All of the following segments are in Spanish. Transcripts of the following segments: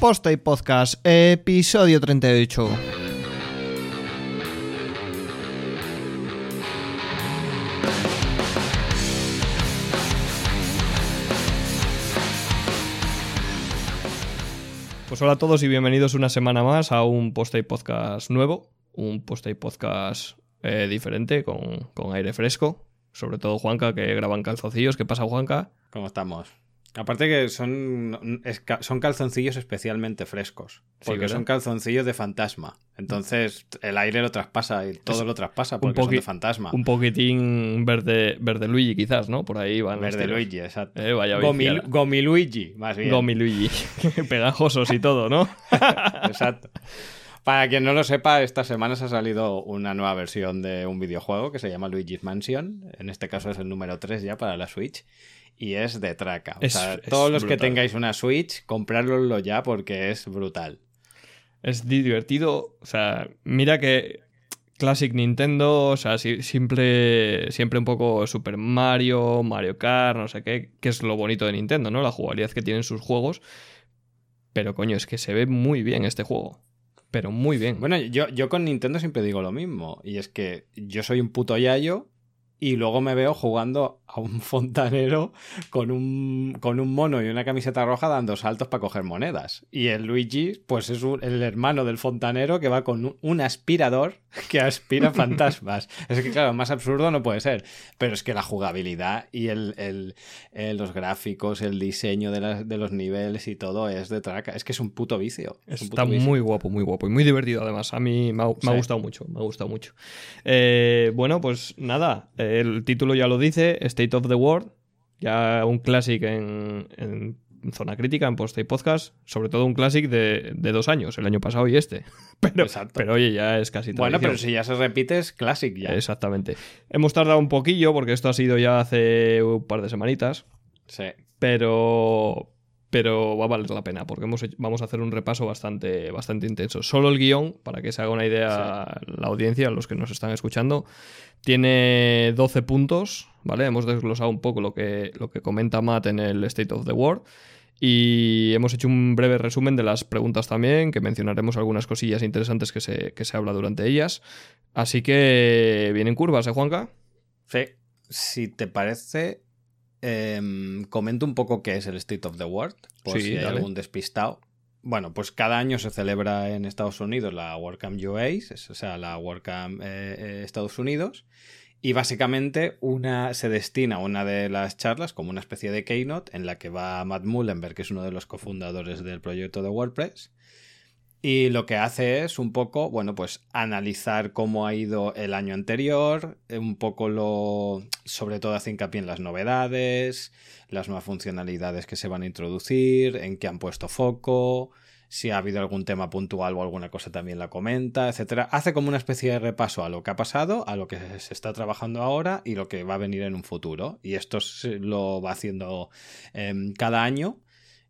Posta y Podcast, episodio 38. Pues hola a todos y bienvenidos una semana más a un Posta y Podcast nuevo, un Posta y Podcast eh, diferente, con, con aire fresco. Sobre todo Juanca, que graban calzoncillos. ¿Qué pasa, Juanca? ¿Cómo estamos? Aparte que son, son calzoncillos especialmente frescos. Porque son calzoncillos de fantasma. Entonces el aire lo traspasa y todo Es lo traspasa un porque son de fantasma. Un poquitín verde, verde Luigi, quizás, ¿no? Por ahí van Verde. Luigi, exacto. Eh, vaya. Gomiluigi, más bien. Gomi Luigi. Pegajosos y todo, ¿no? Exacto. Para quien no lo sepa, estas semanas ha salido una nueva versión de un videojuego que se llama Luigi's Mansion. En este caso es el número 3 ya para la Switch. Y es de traca. O Es- sea, es todos los que tengáis una Switch, comprároslo ya porque es brutal. Es di- divertido. O sea, mira que Classic Nintendo, o sea, si- siempre, siempre un poco Super Mario, Mario Kart, no sé qué, que es lo bonito de Nintendo, ¿no? La jugabilidad que tienen sus juegos. Pero coño, es que se ve muy bien este juego. Pero muy bien. Bueno, yo, yo con Nintendo siempre digo lo mismo. Y es que yo soy un puto yayo y luego me veo jugando a un fontanero con un, con un mono y una camiseta roja dando saltos para coger monedas. Y el Luigi, pues es el hermano del fontanero que va con un aspirador que aspira fantasmas. es que, claro, más absurdo no puede ser. Pero es que la jugabilidad y el, el- eh, los gráficos, el diseño de, las- de los niveles y todo es de traca. Es que es un puto vicio. Es Está puto vicio. muy guapo, muy guapo y muy divertido además. A mí me ha, me ha Sí. gustado mucho, me ha gustado mucho. Eh, bueno, pues nada, el título ya lo dice, State of the World, ya un clásico en, en zona crítica, en post y podcast, sobre todo un clásico de, de dos años, el año pasado y este. Pero, Exacto. pero oye, ya es casi Bueno, pero tradición. si ya se repite es Classic ya. Exactamente. Hemos tardado un poquillo porque esto ha sido ya hace un par de semanitas, Sí. pero pero va a valer la pena porque hemos hecho- vamos a hacer un repaso bastante, bastante intenso. Solo el guion, para que se haga una idea la audiencia, los que nos están escuchando, tiene 12 puntos, ¿vale? Hemos desglosado un poco lo que, lo que comenta Matt en el State of the World y hemos hecho un breve resumen de las preguntas también, que mencionaremos algunas cosillas interesantes que se, que se habla durante ellas. Así que vienen curvas, ¿eh, Juanca? Fe, si te parece, em, comento un poco qué es el State of the World, por Sí, si hay dale. algún despistado. Bueno, pues cada año se celebra en Estados Unidos la WordCamp UA, es- o sea, la WordCamp eh, eh, Estados Unidos, y básicamente una se destina a una de las charlas como una especie de keynote en la que va Matt Mullenberg, que es uno de los cofundadores del proyecto de WordPress, y lo que hace es un poco, bueno, pues analizar cómo ha ido el año anterior, un poco lo, sobre todo hace hincapié en las novedades, las nuevas funcionalidades que se van a introducir, en qué han puesto foco, si ha habido algún tema puntual o alguna cosa también la comenta, etcétera. Hace como una especie de repaso a lo que ha pasado, a lo que se está trabajando ahora y lo que va a venir en un futuro. Y esto lo va haciendo em, cada año.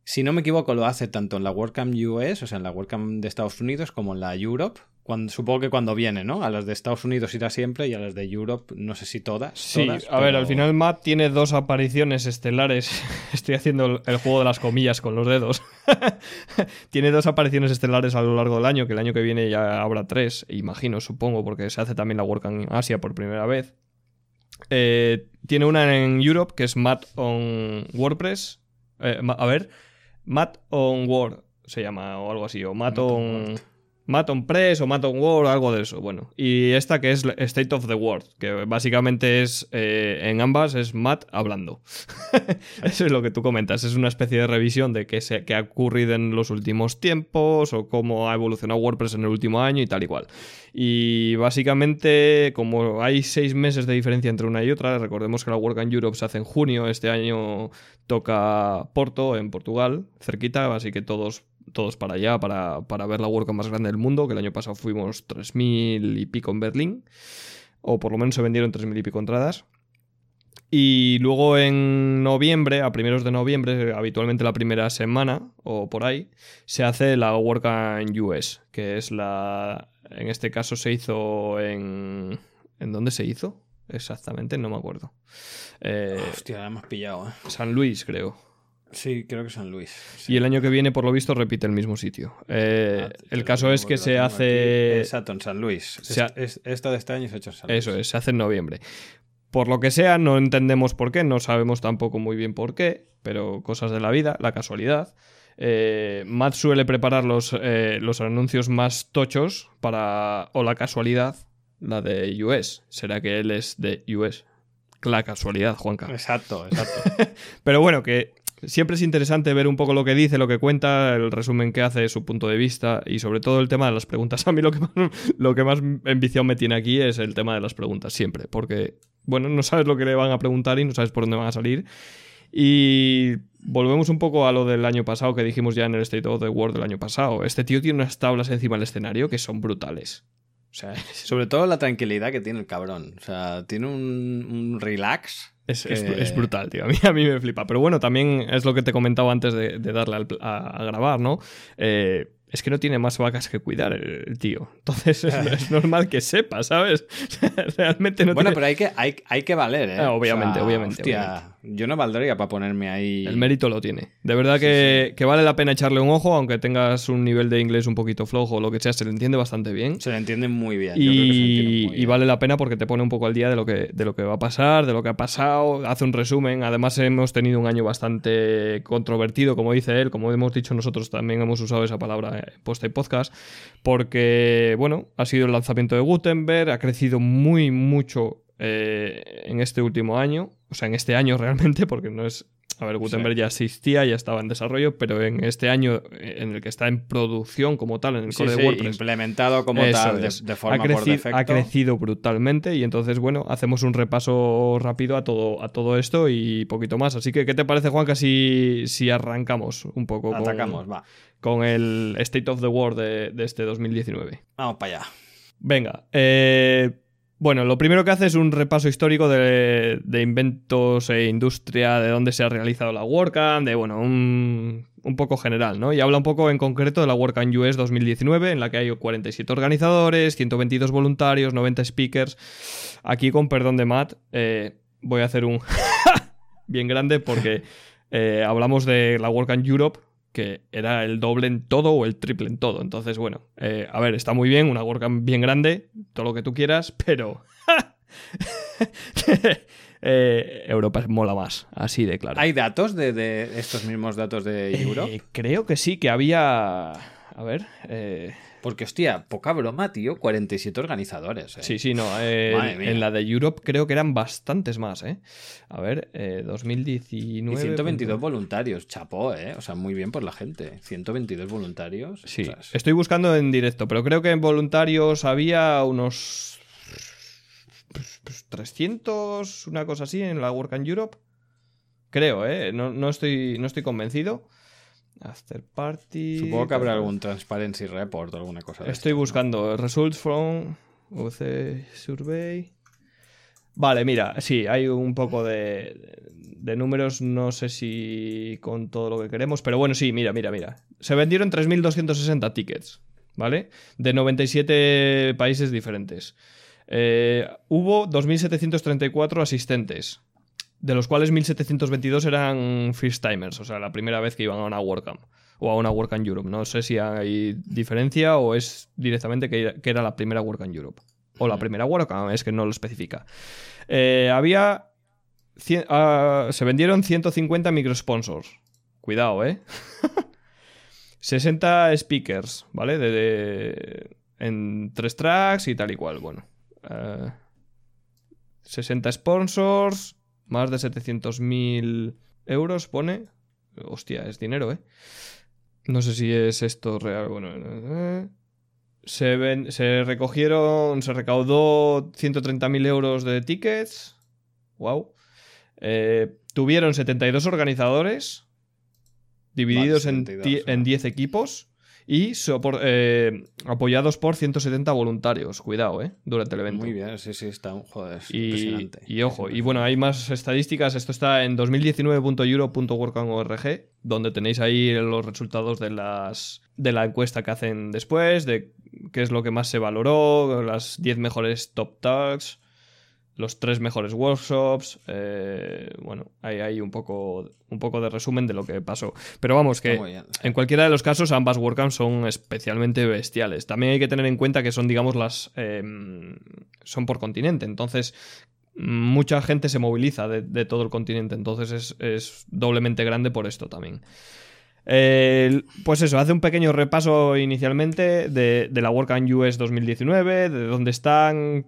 Si no me equivoco, lo hace tanto en la WordCamp US, o sea, en la WordCamp de Estados Unidos, como en la Europe. Cuando, supongo que cuando viene, ¿no? A las de Estados Unidos irá siempre y a las de Europe no sé si todas. Sí, todas, a ver, al final Matt tiene dos apariciones estelares. Estoy haciendo el, juego de las comillas con los dedos. tiene dos apariciones estelares a lo largo del año, que el año que viene ya habrá tres, imagino, supongo, porque se hace también la WordCamp en Asia por primera vez. Eh, tiene una en Europe, que es Matt on WordPress. Eh, a ver, Matt on Word se llama, o algo así, o Matt, Matt on on... Word. Matt on Press o Matt on Word, algo de eso. Bueno, y esta que es State of the World, que básicamente es eh, en ambas es Matt hablando. eso es lo que tú comentas. Es una especie de revisión de qué, se, qué ha ocurrido en los últimos tiempos o cómo ha evolucionado WordPress en el último año y tal y cual. Y básicamente, como hay seis meses de diferencia entre una y otra, recordemos que la WordCamp Europe se hace en junio, este año toca Porto, en Portugal, cerquita, así que todos todos para allá para, para ver la WordCamp más grande del mundo, que el año pasado fuimos 3.000 y pico en Berlín, o por lo menos se vendieron 3.000 y pico entradas. Y luego en noviembre, a primeros de noviembre, habitualmente la primera semana o por ahí, se hace la WordCamp US, que es la... En este caso se hizo en... ¿En dónde se hizo? Exactamente, no me acuerdo. Eh, Hostia, la hemos pillado, ¿eh? San Luis, creo. Sí, creo que San Luis. Y el año que viene, por lo visto, repite el mismo sitio. Eh, Ah, el caso es que se hace... Exacto, en San Luis. se ha- Es- es- esta de este año se ha hecho en San Luis. Eso es, se hace en noviembre. Por lo que sea, no entendemos por qué, no sabemos tampoco muy bien por qué, pero cosas de la vida, la casualidad. Eh, Matt suele preparar los, eh, los anuncios más tochos para. o la casualidad, la de US. Será que él es de US. La casualidad, Juanca. Exacto, exacto. Pero bueno, que siempre es interesante ver un poco lo que dice, lo que cuenta, el resumen que hace, su punto de vista y sobre todo el tema de las preguntas. A mí lo que más, lo que más enviciado me tiene aquí es el tema de las preguntas, siempre, porque, bueno, no sabes lo que le van a preguntar y no sabes por dónde van a salir. Y volvemos un poco a lo del año pasado que dijimos ya en el State of the World del año pasado. Este tío tiene unas tablas encima del escenario que son brutales. O sea, Sobre todo la tranquilidad que tiene el cabrón. O sea, tiene un, un relax. Es- es- que- es brutal, tío. A mí, a mí me flipa. Pero bueno, también es lo que te comentaba antes de, de darle al a, a grabar, ¿no? Eh, es que no tiene más vacas que cuidar el, el tío. Entonces es, es normal que sepa, ¿sabes? Realmente no bueno, tiene... pero hay que, hay, hay que valer, ¿eh? Ah, obviamente, O sea, obviamente, hostia, Yo no valdría para ponerme ahí. El mérito lo tiene. De verdad Sí, que, que vale la pena echarle un ojo, aunque tengas un nivel de inglés un poquito flojo o lo que sea, se le entiende bastante bien. Se le entiende muy bien. Yo creo que se entiende Y, y bien. vale la pena porque te pone un poco al día de lo, que, de lo que va a pasar, de lo que ha pasado, hace un resumen. Además, hemos tenido un año bastante controvertido, como dice él, como hemos dicho nosotros también hemos usado esa palabra en post y podcast, porque, bueno, ha sido el lanzamiento de Gutenberg, ha crecido muy, mucho eh, en este último año, o sea, en este año realmente, porque no es. A ver, Gutenberg ya existía, ya estaba en desarrollo, pero en este año eh, en el que está en producción como tal, en el Sí, core sí, de WordPress, implementado como tal, de, forma ha, por defecto. ha crecido brutalmente y entonces, bueno, hacemos un repaso rápido a todo, a todo esto y poquito más. Así que, ¿qué te parece, Juanca, si, si arrancamos un poco con, Atacamos, va. con el State of the World de, de este 2019? Vamos para allá. Venga, eh, bueno, lo primero que hace es un repaso histórico de, inventos e industria, de dónde se ha realizado la WordCamp, de, bueno, un, un poco general, ¿no? Y habla un poco en concreto de la WordCamp US 2019, en la que hay 47 organizadores, 122 voluntarios, 90 speakers. Aquí, con perdón de Matt, eh, voy a hacer un bien grande porque eh, hablamos de la WordCamp Europe, que era el doble en todo o el triple en todo. Entonces, bueno, eh, a ver, está muy bien, una WordCamp bien grande, todo lo que tú quieras, pero... eh, Europa mola más, así de claro. ¿Hay datos de, de estos mismos datos de Eh, Europe? creo que sí, que había... A ver... eh, Porque, hostia, poca broma, tío. 47 organizadores. ¿eh? Sí, sí, no. eh, en la de Europe creo que eran bastantes más, ¿eh? A ver, eh, 2019... Y 122 voluntarios, chapó, ¿eh? O sea, muy bien por la gente. 122 voluntarios. Sí, ostras. estoy buscando en directo, pero creo que en voluntarios había unos pues, 300, una cosa así, en la Work in Europe. Creo, ¿eh? No, no estoy, no estoy convencido. After Party... Supongo que habrá algún Transparency Report o alguna cosa de Estoy esto, ¿no? buscando results from UC Survey. Vale, mira, sí, hay un poco de, de números, no sé si con todo lo que queremos, pero bueno, sí, mira, mira, mira. Se vendieron 3.260 tickets, ¿vale? De 97 países diferentes. Eh, hubo 2.734 asistentes, de los cuales 1.722 eran first timers, o sea, la primera vez que iban a una WordCamp o a una WordCamp Europe. No sé si hay diferencia o es directamente que, que era la primera WordCamp Europe. O la primera WordCamp, es que no lo especifica. Eh, había... cien- ah, se vendieron 150 microsponsors. Cuidado, ¿eh? 60 speakers, ¿vale? De, de- en tres tracks y tal y cual. Bueno. Eh, 60 sponsors, más de 700.000 euros, pone. Hostia, es dinero, ¿eh? No sé si es esto real. Bueno, eh, se, ven- se recogieron, se recaudó 130.000 euros de tickets. Wow. tuvieron 72 organizadores, divididos en, 72, ti- en ¿no? 10 equipos y sopor- eh, apoyados por 170 voluntarios. Cuidado, ¿eh? Durante el evento. Muy bien, sí, sí, está un joder. es Y, impresionante. y ojo, y bueno, hay más estadísticas. Esto está en 2019.euro.work.org, donde tenéis ahí los resultados de las de la encuesta que hacen después, de qué es lo que más se valoró, las 10 mejores top tags. Los tres mejores workshops. eh, bueno, hay, hay un, poco, un poco de resumen de lo que pasó. Pero vamos, que en cualquiera de los casos ambas WordCamps son especialmente bestiales. También hay que tener en cuenta que son, digamos, las... eh, son por continente. Entonces, mucha gente se moviliza de, de todo el continente. Entonces es, es doblemente grande por esto también. Eh, pues eso, hace un pequeño repaso inicialmente de, de la WordCamp US 2019, de dónde están,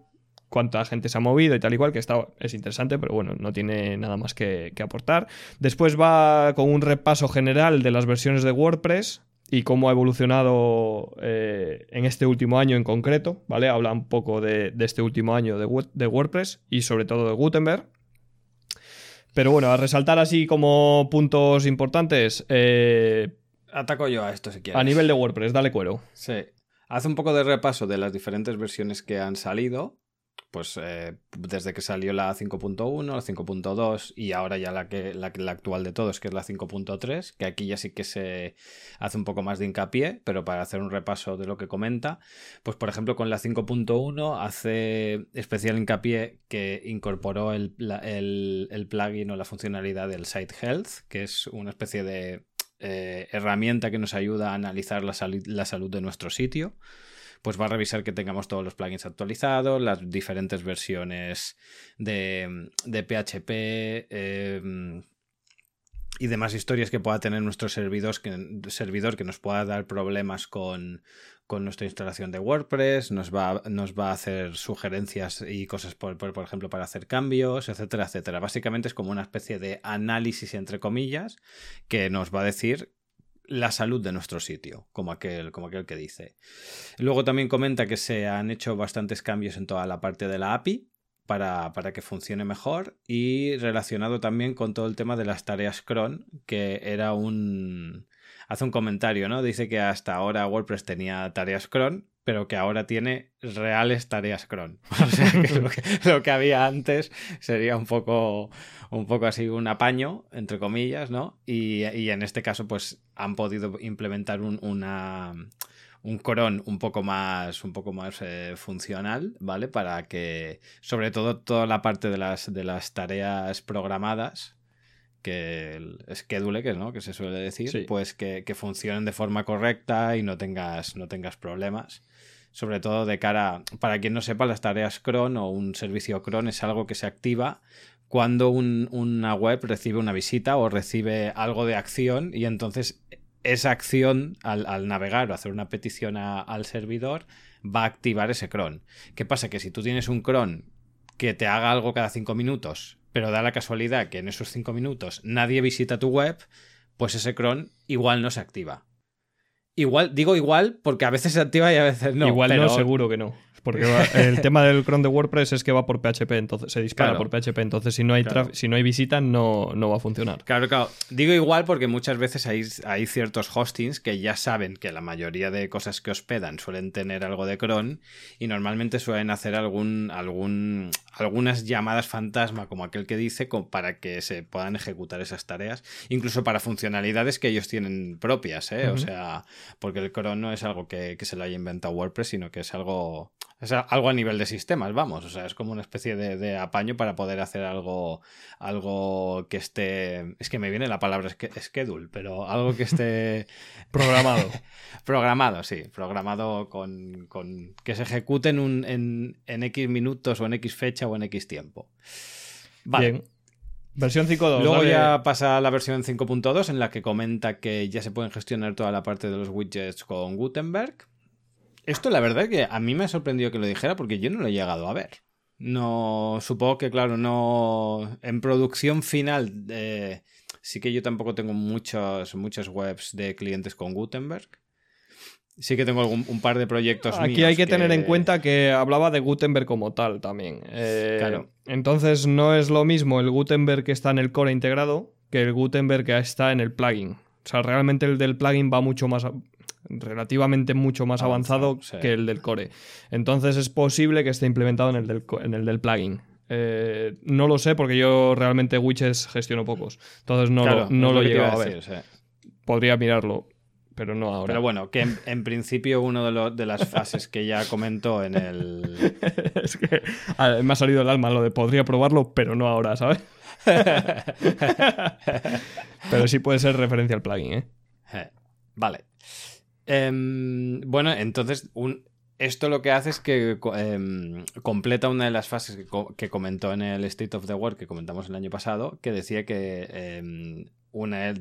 cuánta gente se ha movido y tal y cual, que está, es interesante, pero bueno, no tiene nada más que, que aportar. Después va con un repaso general de las versiones de WordPress y cómo ha evolucionado eh, en este último año en concreto, ¿vale? Habla un poco de, de este último año de WordPress y sobre todo de Gutenberg. Pero bueno, a resaltar así como puntos importantes, eh, Ataco yo a esto si quieres. a nivel de WordPress, dale cuero. Sí. Hace un poco de repaso de las diferentes versiones que han salido. Pues eh, desde que salió la 5.1, la 5.2 y ahora ya la, que, la, actual de todos, que es la 5.3, que aquí ya sí que se hace un poco más de hincapié, pero para hacer un repaso de lo que comenta, pues por ejemplo con la 5.1 hace especial hincapié que incorporó el, el- el plugin o la funcionalidad del Site Health, que es una especie de eh, herramienta que nos ayuda a analizar la, la salud de nuestro sitio. Pues va a revisar que tengamos todos los plugins actualizados, las diferentes versiones de, de PHP eh, y demás historias que pueda tener nuestro servidor que, servidor que nos pueda dar problemas con, con nuestra instalación de WordPress, nos va, nos va a hacer sugerencias y cosas, por, por ejemplo, para hacer cambios, etcétera, etcétera. Básicamente es como una especie de análisis, entre comillas, que nos va a decir la salud de nuestro sitio, como aquel, como aquel que dice. Luego también comenta que se han hecho bastantes cambios en toda la parte de la API para, para que funcione mejor y relacionado también con todo el tema de las tareas cron, que era un... Hace un comentario, ¿no? Dice que hasta ahora WordPress tenía tareas cron, pero que ahora tiene reales tareas cron. O sea, que lo, que lo que había antes sería un poco, un poco así un apaño, entre comillas, ¿no? Y, y en este caso, pues han podido implementar un, una, un cron un poco más, un poco más eh, funcional, ¿vale? Para que, sobre todo, toda la parte de las, de las tareas programadas, que el schedule, que, ¿no? que se suele decir, Sí. pues que, que funcionen de forma correcta y no tengas, no tengas problemas. Sobre todo de cara, para quien no sepa, las tareas cron o un servicio cron es algo que se activa cuando un- una web recibe una visita o recibe algo de acción y entonces esa acción al, navegar o hacer una petición al servidor va a activar ese cron. ¿Qué pasa? Que si tú tienes un cron que te haga algo cada cinco minutos, pero da la casualidad que en esos cinco minutos nadie visita tu web, pues ese cron igual no se activa. Igual, digo igual porque a veces se activa y a veces no. Igual pero- no, seguro que no. Porque va- el tema del cron de WordPress es que va por PHP, entonces se dispara Claro. por PHP, entonces si no hay Claro. si no hay visita no, no va a funcionar. Claro, claro. Digo igual porque muchas veces hay, hay ciertos hostings que ya saben que la mayoría de cosas que hospedan suelen tener algo de cron y normalmente suelen hacer algún, algún, algunas llamadas fantasma, como aquel que dice, para que se puedan ejecutar esas tareas, incluso para funcionalidades que ellos tienen propias, ¿eh? O sea, porque el cron no es algo que, que se lo haya inventado WordPress, sino que es algo, es algo a nivel de sistemas, vamos. O sea, es como una especie de, de apaño para poder hacer algo, algo que esté. Es que me viene la palabra sch- schedule, pero algo que esté Programado. programado, sí. Programado con. con- que se ejecute en, un, en, en X minutos o en X fecha o en X tiempo. Vale. Bien. Versión 5.2. Luego dale. ya pasa a la versión 5.2 en la que comenta que ya se pueden gestionar toda la parte de los widgets con Gutenberg. Esto la verdad que a mí me ha sorprendido que lo dijera porque yo no lo he llegado a ver. No, supongo que claro, no en producción final eh, sí que yo tampoco tengo muchos, muchas webs de clientes con Gutenberg. Sí que tengo algún, un par de proyectos. Aquí míos hay que, tener en cuenta que hablaba de Gutenberg como tal también. Eh, Claro. Entonces no es lo mismo el Gutenberg que está en el core integrado que el Gutenberg que está en el plugin. O sea, realmente el del plugin va mucho más, relativamente mucho más Avanzado, avanzado, sí. que el del core. Entonces es posible que esté implementado en el del, en el del plugin. Eh, no lo sé porque yo realmente widgets gestiono pocos. Entonces no Claro, lo, no lo a ver. decir, Podría mirarlo. Pero no ahora. Pero bueno, que en, principio uno de, de, las fases que ya comentó en el... es que me ha salido el alma lo de podría probarlo, pero no ahora, ¿sabes? pero sí puede ser referencia al plugin, ¿eh? eh vale. Em, bueno, entonces un, esto lo que hace es que em, completa una de las fases que, comentó en el State of the World que comentamos el año pasado, que decía que em, una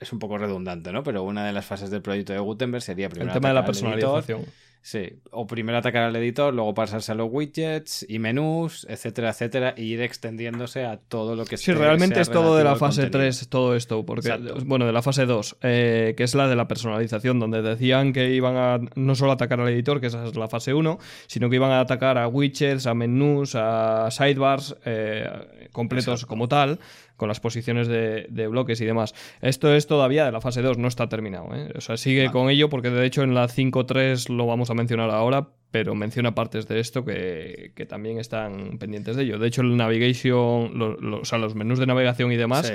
es un poco redundante, ¿no? Pero una de las fases del proyecto de Gutenberg sería primero el tema de la personalización. Sí, o primero atacar al editor, luego pasarse a los widgets y menús, etcétera, etcétera, y ir extendiéndose a todo lo que Sí, realmente es todo de la fase 3, todo esto, porque, bueno, de la fase 2, eh, que es la de la personalización, donde decían que iban a no solo atacar al editor, que esa es la fase 1, sino que iban a atacar a widgets, a menús, a sidebars eh, completos como tal, con las posiciones de, bloques y demás. Esto es todavía de la fase 2, no está terminado. ¿eh? O sea, sigue con ello porque de hecho en la 5.3 lo vamos a mencionar ahora, pero menciona partes de esto que, también están pendientes de ello. De hecho, el navigation, o sea, los menús de navegación y demás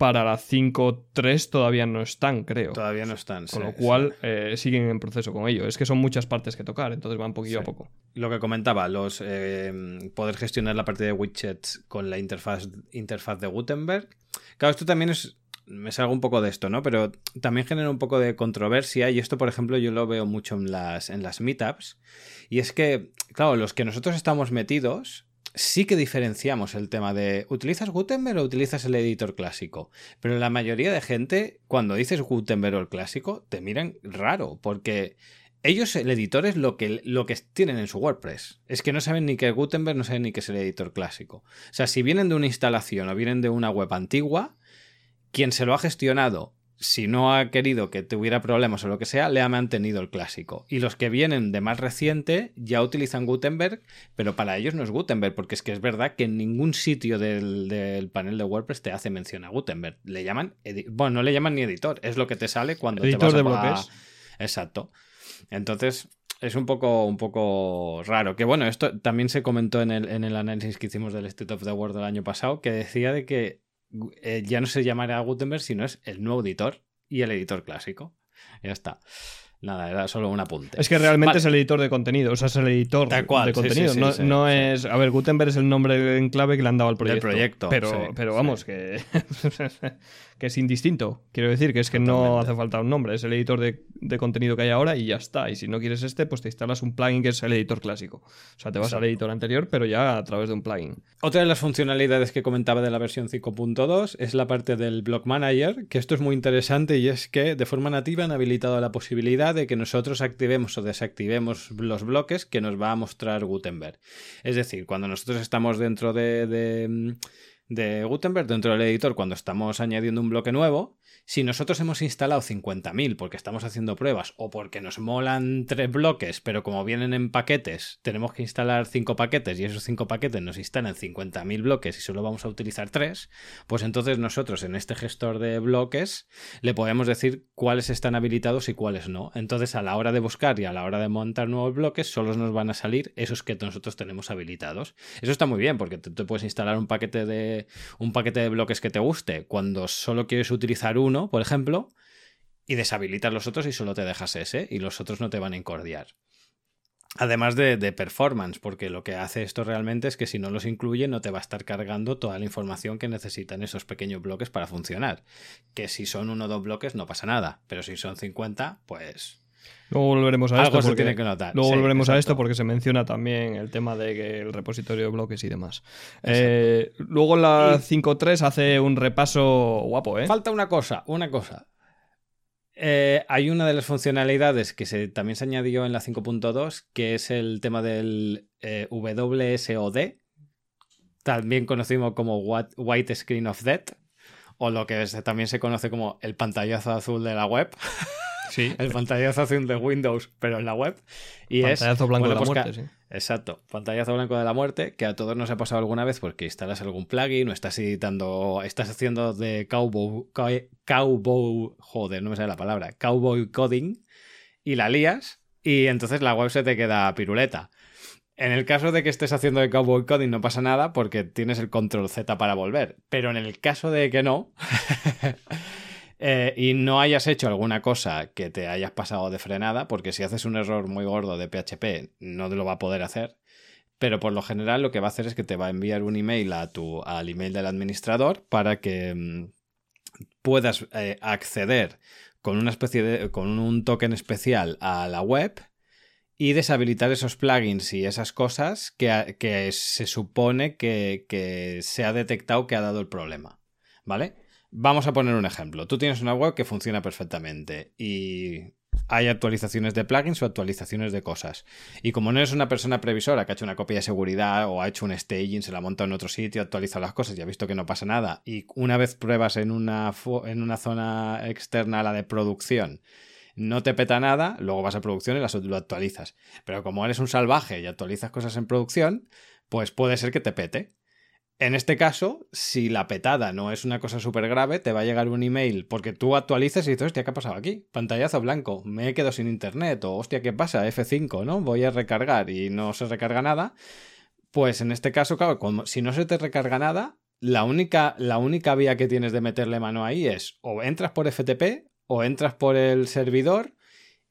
para la 5.3 todavía no están, creo. Todavía no están. Con lo cual eh, siguen en proceso con ello. Es que son muchas partes que tocar, entonces van poquillo a poco. Lo que comentaba, los eh, poder gestionar la parte de widgets con la interfaz, interfaz de Gutenberg. Claro, esto también es. Me salgo un poco de esto, ¿no? Pero también genera un poco de controversia. Y esto, por ejemplo, yo lo veo mucho en las, en las meetups. Y es que, claro, los que nosotros estamos metidos sí que diferenciamos el tema de ¿utilizas Gutenberg o utilizas el editor clásico? Pero la mayoría de gente, cuando dices Gutenberg o el clásico, te miran raro, porque ellos, el editor es lo que, lo que tienen en su WordPress. Es que no saben ni qué es Gutenberg, no saben ni qué es el editor clásico. O sea, si vienen de una instalación o vienen de una web antigua, quien se lo ha gestionado si no ha querido que tuviera problemas o lo que sea, le ha mantenido el clásico. Y los que vienen de más reciente ya utilizan Gutenberg, pero para ellos no es Gutenberg, porque es que es verdad que en ningún sitio del, panel de WordPress te hace mención a Gutenberg. Le llaman, bueno, no le llaman ni editor, es lo que te sale cuando editor te vas de a... bloques. Exacto. Entonces, es un poco, un poco raro. Que bueno, esto también se comentó en el, en el análisis que hicimos del State of the World del año pasado, que decía de que eh, ya no se llamará Gutenberg, sino es el nuevo editor y el editor clásico. Ya está. Nada, era solo un apunte. Es que realmente es el editor de contenido, o sea, es el editor de contenido. no, es. A ver, Gutenberg es el nombre en clave que le han dado al proyecto. proyecto pero, pero vamos, que. que es indistinto. Quiero decir que es que no hace falta un nombre, es el editor de, contenido que hay ahora y ya está. Y si no quieres este, pues te instalas un plugin que es el editor clásico. O sea, te vas al editor anterior, pero ya a través de un plugin. Otra de las funcionalidades que comentaba de la versión 5.2 es la parte del Block Manager, que esto es muy interesante y es que de forma nativa han habilitado la posibilidad de que nosotros activemos o desactivemos los bloques que nos va a mostrar Gutenberg. Es decir, cuando nosotros estamos dentro de de Gutenberg dentro del editor cuando estamos añadiendo un bloque nuevo, si nosotros hemos instalado 50.000 porque estamos haciendo pruebas o porque nos molan tres bloques, pero como vienen en paquetes, tenemos que instalar cinco paquetes y esos cinco paquetes nos instalan 50.000 bloques y solo vamos a utilizar tres, pues entonces nosotros en este gestor de bloques le podemos decir cuáles están habilitados y cuáles no. Entonces a la hora de buscar y a la hora de montar nuevos bloques, solo nos van a salir esos que nosotros tenemos habilitados. Eso está muy bien porque te puedes instalar un paquete de un paquete de bloques que te guste cuando solo quieres utilizar uno, por ejemplo, y deshabilitas los otros y solo te dejas ese y los otros no te van a incordiar. Además de, performance, porque lo que hace esto realmente es que si no los incluye no te va a estar cargando toda la información que necesitan esos pequeños bloques para funcionar. Que si son uno o dos bloques no pasa nada, pero si son 50, pues Luego volveremos a esto. porque, Luego volveremos a esto porque se menciona también el tema de que el repositorio de bloques y demás. Eh, luego la 5.3 hace un repaso guapo, ¿eh? Falta una cosa, una cosa. Eh, hay una de las funcionalidades que se, también se añadió en la 5.2, que es el tema del eh, WSOD, también conocido como White Screen of Death, o lo que también se conoce como el pantallazo azul de la web. Sí. El pantallazo azul de Windows, pero en la web. Y pantallazo blanco de la pues muerte, sí. Exacto, pantallazo blanco de la muerte, que a todos nos ha pasado alguna vez porque instalas algún plugin o estás editando, estás haciendo de cowboy, cowboy, joder, no me sale la palabra, cowboy coding, y la lías, y entonces la web se te queda piruleta. En el caso de que estés haciendo de cowboy coding no pasa nada porque tienes el control Z para volver, pero en el caso de que no, eh, y no hayas hecho alguna cosa que te hayas pasado de frenada, porque si haces un error muy gordo de PHP, no te lo va a poder hacer. Pero por lo general lo que va a hacer es que te va a enviar un email a tu, al email del administrador para que mm, puedas eh, acceder con una especie de. con un token especial a la web y deshabilitar esos plugins y esas cosas que, que se supone que, que se ha detectado que ha dado el problema. ¿Vale? Vamos a poner un ejemplo. Tú tienes una web que funciona perfectamente y hay actualizaciones de plugins o actualizaciones de cosas. Y como no eres una persona previsora que ha hecho una copia de seguridad o ha hecho un staging, se la monta en otro sitio, actualiza las cosas y ha visto que no pasa nada, y una vez pruebas en una, en una zona externa la de producción, no te peta nada, luego vas a producción y lo actualizas. Pero como eres un salvaje y actualizas cosas en producción, pues puede ser que te pete. En este caso, si la petada no es una cosa súper grave, te va a llegar un email porque tú actualices y dices, hostia, ¿qué ha pasado aquí? Pantallazo blanco, me he quedado sin internet, o hostia, ¿qué pasa? F5, ¿no? Voy a recargar y no se recarga nada. Pues en este caso, claro, si no se te recarga nada, la única, la única vía que tienes de meterle mano ahí es o entras por FTP o entras por el servidor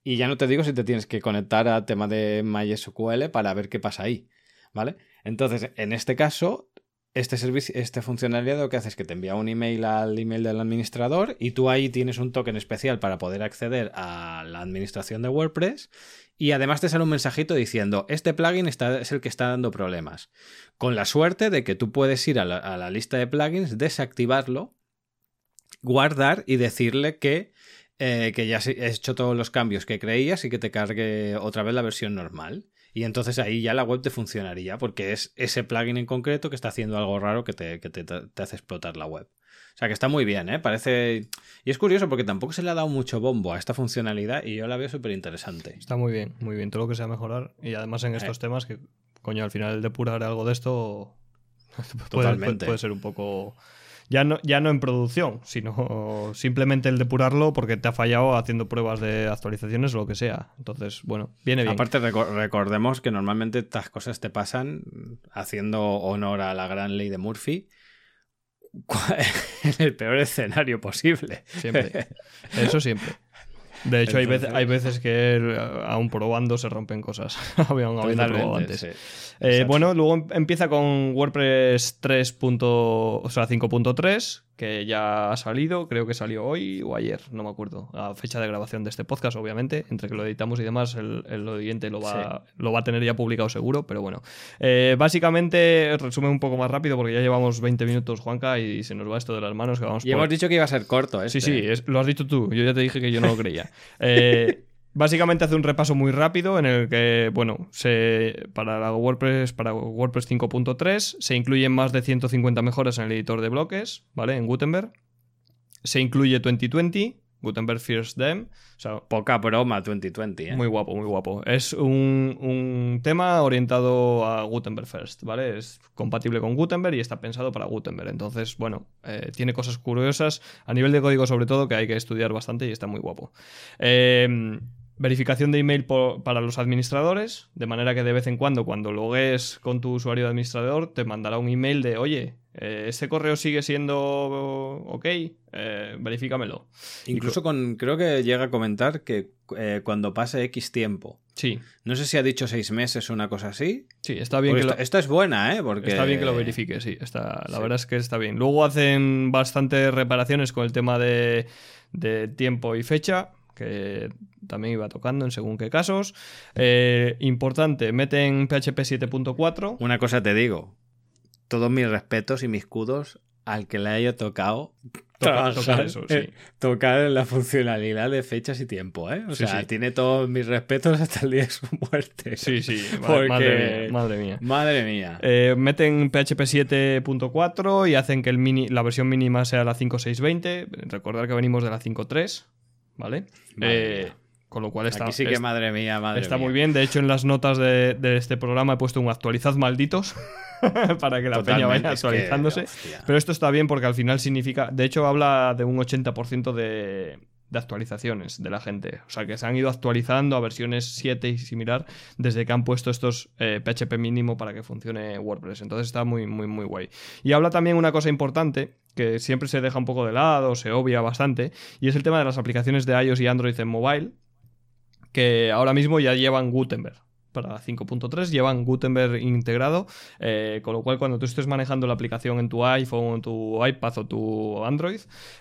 y ya no te digo si te tienes que conectar a tema de MySQL para ver qué pasa ahí, ¿vale? Entonces, en este caso, este servicio, esta funcionalidad lo que hace es que te envía un email al email del administrador y tú ahí tienes un token especial para poder acceder a la administración de WordPress y además te sale un mensajito diciendo este plugin está, es el que está dando problemas. Con la suerte de que tú puedes ir a la, a la lista de plugins, desactivarlo, guardar y decirle que, eh, que ya has hecho todos los cambios que creías y que te cargue otra vez la versión normal. Y entonces ahí ya la web te funcionaría, porque es ese plugin en concreto que está haciendo algo raro que te, que te, te hace explotar la web. O sea que está muy bien, ¿eh? Parece. Y es curioso porque tampoco se le ha dado mucho bombo a esta funcionalidad y yo la veo súper interesante. Está muy bien, muy bien. Todo lo que sea mejorar. Y además en estos temas que, coño, al final depurar algo de esto. Totalmente. puede ser un poco ya no, ya no en producción, sino simplemente el depurarlo porque te ha fallado haciendo pruebas de actualizaciones o lo que sea. Entonces, bueno, viene bien. Aparte, recordemos que normalmente estas cosas te pasan haciendo honor a la gran ley de Murphy en el peor escenario posible. Siempre. Eso siempre. De hecho, hay, veces, hay veces que aún probando se rompen cosas. Habían probado antes. Eh, bueno, luego em, empieza con WordPress 3. o sea, 5.3, que ya ha salido, creo que salió hoy o ayer, no me acuerdo, a fecha de grabación de este podcast, obviamente, entre que lo editamos y demás, el, el oyente lo va, lo va a tener ya publicado seguro, pero bueno. Eh, básicamente, resumen un poco más rápido porque ya llevamos 20 minutos, Juanca, y se nos va esto de las manos. Que vamos y hemos dicho que iba a ser corto, Sí, sí, lo has dicho tú, yo ya te dije que yo no lo creía. Eh, Básicamente hace un repaso muy rápido en el que, bueno, se, para la WordPress, para WordPress 5.3 se incluyen más de 150 mejoras en el editor de bloques, ¿vale? En Gutenberg. Se incluye 2020, Gutenberg First Dem. O sea, Poca broma 2020, ¿eh? Muy guapo, muy guapo. Es un, tema orientado a Gutenberg First, ¿vale? Es compatible con Gutenberg y está pensado para Gutenberg. Entonces, bueno, eh, tiene cosas curiosas a nivel de código sobre todo que hay que estudiar bastante y está muy guapo. Eh, verificación de email para los administradores, de manera que de vez en cuando, cuando logues con tu usuario de administrador, te mandará un email de, oye, eh, ¿este correo sigue siendo ok? Eh, verifícamelo. Incluso con, creo que llega a comentar que eh, cuando pase X tiempo. Sí. No sé si ha dicho seis meses o una cosa así. Sí, está bien que lo... Esta es buena, ¿eh? Porque... Está bien que lo verifique, sí. Está... La verdad es que está bien. Luego hacen bastantes reparaciones con el tema de, de tiempo y fecha que también iba tocando en según qué casos. Eh, importante, meten PHP 7.4. Una cosa te digo, todos mis respetos y mis cudos al que le haya tocado tocar, eso, sí. tocar la funcionalidad de fechas y tiempo, ¿eh? O sea, tiene todos mis respetos hasta el día de su muerte. Sí, sí, madre mía. Madre mía. Madre mía. Eh, meten PHP 7.4 y hacen que el mini, la versión mínima sea la 5.620. Recordar que venimos de la 5.3. ¿vale? Eh, con lo cual está. Aquí sí que madre mía, madre Está muy bien. De hecho, en las notas de, este programa he puesto un actualizad malditos. para que la peña vaya actualizándose. Pero esto está bien porque al final significa. De hecho, habla de un 80% de, de actualizaciones de la gente. O sea, que se han ido actualizando a versiones 7 y similar desde que han puesto estos PHP eh, mínimo para que funcione WordPress. Entonces está muy, muy, muy guay. Y habla también una cosa importante que siempre se deja un poco de lado, se obvia bastante, y es el tema de las aplicaciones de iOS y Android en mobile, que ahora mismo ya llevan Gutenberg para 5.3 llevan Gutenberg integrado, eh, con lo cual cuando tú estés manejando la aplicación en tu iPhone, tu iPad o tu Android,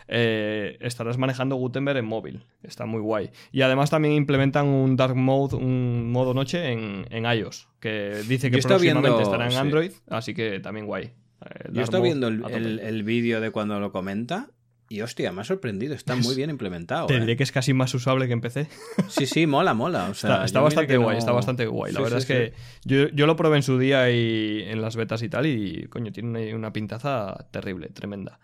eh, estarás manejando Gutenberg en móvil. Está muy guay. Y además también implementan un Dark Mode, un modo noche en, iOS, que dice que próximamente estará en Android, así que también guay. Eh, Yo estoy viendo el, el vídeo de cuando lo comenta y hostia, me ha sorprendido, está muy bien implementado. Te diré ¿eh? que es casi más usable que empecé. Sí, sí, mola, mola. está, bastante guay, está bastante guay. La verdad es que yo, lo probé en su día y en las betas y tal, y coño, tiene una, pintaza terrible, tremenda.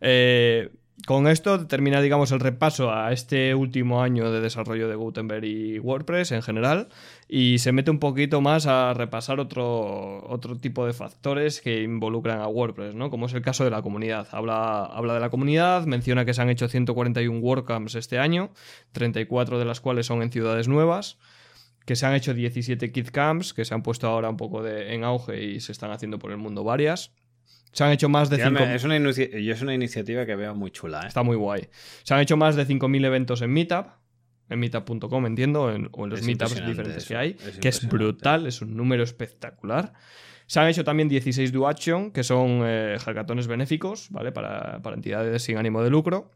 Eh, con esto termina, digamos, el repaso a este último año de desarrollo de Gutenberg y WordPress en general y se mete un poquito más a repasar otro, otro tipo de factores que involucran a WordPress, ¿no? Como es el caso de la comunidad. Habla, habla de la comunidad, menciona que se han hecho 141 WordCamps este año, 34 de las cuales son en ciudades nuevas que se han hecho 17 KidCamps, que se han puesto ahora un poco de, en auge y se están haciendo por el mundo varias. Se han hecho más de 5.000... Es una, es una iniciativa que veo muy chula. ¿eh? Está muy guay. Se han hecho más de 5.000 eventos en Meetup, en meetup.com, entiendo, o en los meetups diferentes que hay, que es brutal, es un número espectacular. Se han hecho también 16 do action, que son eh, hackatones benéficos, ¿vale? Para, entidades sin ánimo de lucro.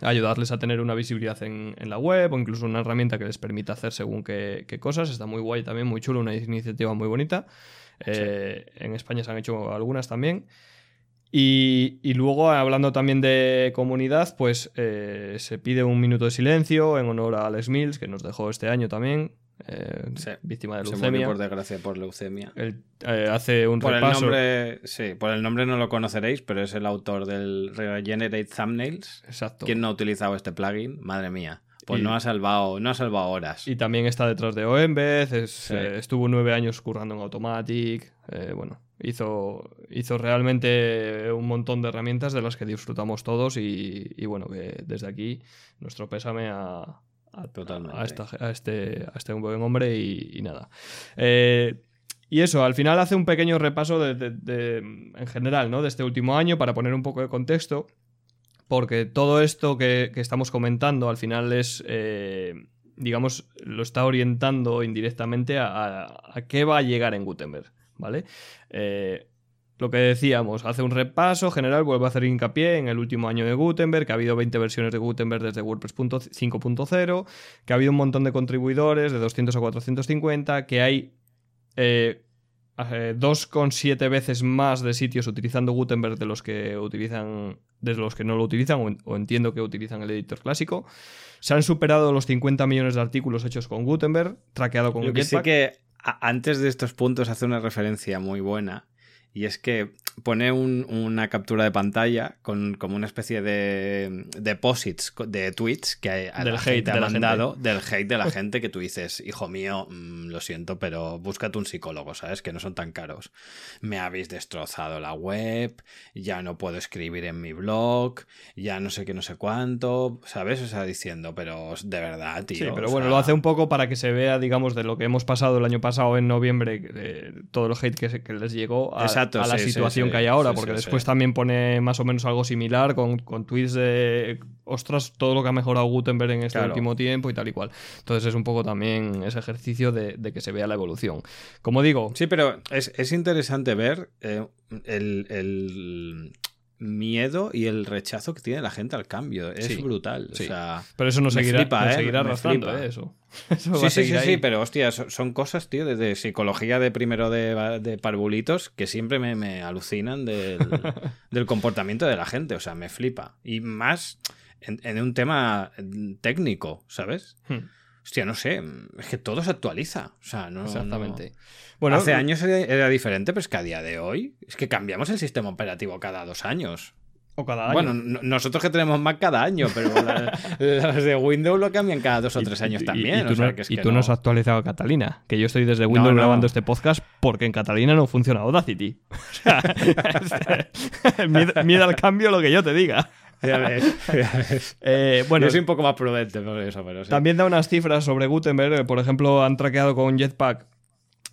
Ayudarles a tener una visibilidad en, la web o incluso una herramienta que les permita hacer según qué, cosas. Está muy guay también, muy chulo, una iniciativa muy bonita. Eh, en España se han hecho algunas también. Y, luego, hablando también de comunidad, pues eh, se pide un minuto de silencio en honor a Alex Mills, que nos dejó este año también, eh, víctima de leucemia. por desgracia por leucemia. Él, hace un por repaso. El nombre, sí, por el nombre no lo conoceréis, pero es el autor del Regenerate Thumbnails. Exacto. ¿Quién no ha utilizado este plugin? Madre mía. Pues no ha salvado, no ha salvado horas. Y también está detrás de Oembed, estuvo nueve años currando en Automatic. bueno, hizo, hizo realmente un montón de herramientas de las que disfrutamos todos y, bueno, que desde aquí nuestro pésame a, a, este, a este buen hombre y, nada. Eh, y eso, al final hace un pequeño repaso de, en general, ¿no? De este último año para poner un poco de contexto, porque todo esto que, estamos comentando al final es, eh, digamos, lo está orientando indirectamente a, a, qué va a llegar en Gutenberg. ¿vale? Eh, lo que decíamos, hace un repaso general, vuelve a hacer hincapié en el último año de Gutenberg, que ha habido 20 versiones de Gutenberg desde WordPress 5.0, que ha habido un montón de contribuidores, de 200 a 450, que hay 2,7 eh, veces más de sitios utilizando Gutenberg de los que utilizan de los que no lo utilizan o, entiendo que utilizan el editor clásico. Se han superado los 50 millones de artículos hechos con Gutenberg, traqueado con Lo que que antes de estos puntos hace una referencia muy buena y es que pone una captura de pantalla con como una especie de deposits de tweets que a del la hate ha mandado del hate de la gente que tú dices, hijo mío, mm, lo siento, pero búscate un psicólogo, ¿sabes? Que no son tan caros. Me habéis destrozado la web, ya no puedo escribir en mi blog, ya no sé qué, no sé cuánto, ¿sabes? O sea, diciendo, pero de verdad, tío. Sí, pero bueno, lo hace un poco para que se vea, digamos, de lo que hemos pasado el año pasado en noviembre, todo el hate que, les llegó a, a la situación que hay ahora, porque después también pone más o menos algo similar con, con, tweets de, ostras, todo lo que ha mejorado Gutenberg en este último tiempo y tal y cual. Entonces es un poco también ese ejercicio de, que se vea la evolución. Como digo... Sí, pero es, interesante ver eh, el miedo y el rechazo que tiene la gente al cambio. Es brutal. O sea, pero eso no seguirá, flipa, ¿eh? seguirá arrastrando, ¿eh? eso. sí, sí, sí, sí, pero hostia, son cosas, tío, de, psicología de primero de, de parvulitos que siempre me, alucinan del, comportamiento de la gente. O sea, me flipa. Y más en, un tema técnico, ¿sabes? Hmm. Hostia, no sé, es que todo se actualiza. O sea, no. Exactamente. Bueno, hace años era, diferente, pero es que a día de hoy es que cambiamos el sistema operativo cada dos años. O cada año. Bueno, nosotros que tenemos Mac cada año, pero las de Windows lo cambian cada dos o tres años también. Y, tú, no, has actualizado Catalina, que yo estoy desde Windows grabando este podcast porque en Catalina no funciona Audacity. O sea, miedo, al cambio lo que yo te diga. Eh, bueno, Yo soy un poco más prudente por eso, pero sí. También da unas cifras sobre Gutenberg. Por ejemplo, han traqueado con Jetpack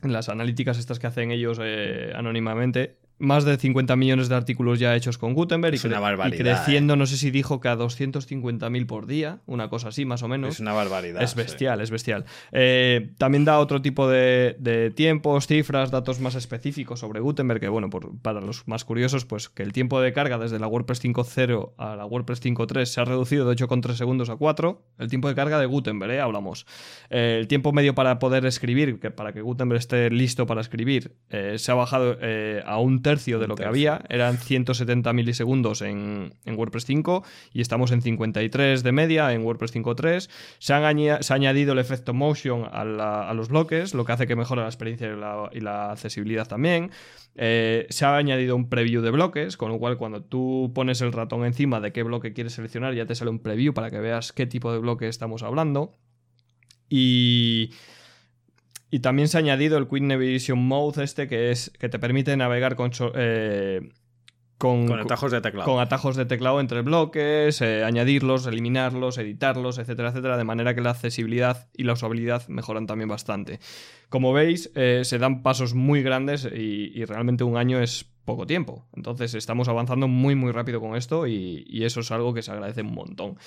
las analíticas estas que hacen ellos eh, anónimamente. Más de 50 millones de artículos ya hechos con Gutenberg Es y, una cre- barbaridad, y creciendo, no sé si dijo que a 250.000 por día, una cosa así más o menos. Es una barbaridad. Es sí. bestial, es bestial. Eh, también da otro tipo de, de tiempos, cifras, datos más específicos sobre Gutenberg, que bueno, por- para los más curiosos, pues que el tiempo de carga desde la WordPress 5.0 a la WordPress 5.3 se ha reducido de 8,3 segundos a 4. El tiempo de carga de Gutenberg, ¿eh? hablamos. Eh, el tiempo medio para poder escribir, que para que Gutenberg esté listo para escribir, eh, se ha bajado eh, a un tercio de lo que había. Eran 170 milisegundos en, en WordPress 5 y estamos en 53 de media en WordPress 5.3. Se, han aña- se ha añadido el efecto motion a, la- a los bloques, lo que hace que mejore la experiencia y la, y la accesibilidad también. Eh, se ha añadido un preview de bloques, con lo cual cuando tú pones el ratón encima de qué bloque quieres seleccionar, ya te sale un preview para que veas qué tipo de bloque estamos hablando. Y, y también se ha añadido el Quick Navigation Mode este que es que te permite navegar con, eh, con, Con atajos de teclado. con atajos de teclado entre bloques, eh, añadirlos, eliminarlos, editarlos, etcétera, etcétera, de manera que la accesibilidad y la usabilidad mejoran también bastante. Como veis, eh, se dan pasos muy grandes y, y realmente un año es poco tiempo. Entonces estamos avanzando muy muy rápido con esto y, y eso es algo que se agradece un montón.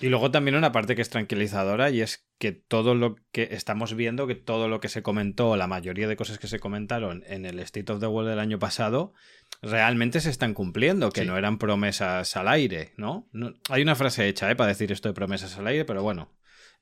Y luego también una parte que es tranquilizadora y es que todo lo que estamos viendo, que todo lo que se comentó, la mayoría de cosas que se comentaron en el State of the World del año pasado, realmente se están cumpliendo, que Sí. no eran promesas al aire, ¿no? No- hay una frase hecha ¿eh? para decir esto de promesas al aire, pero bueno.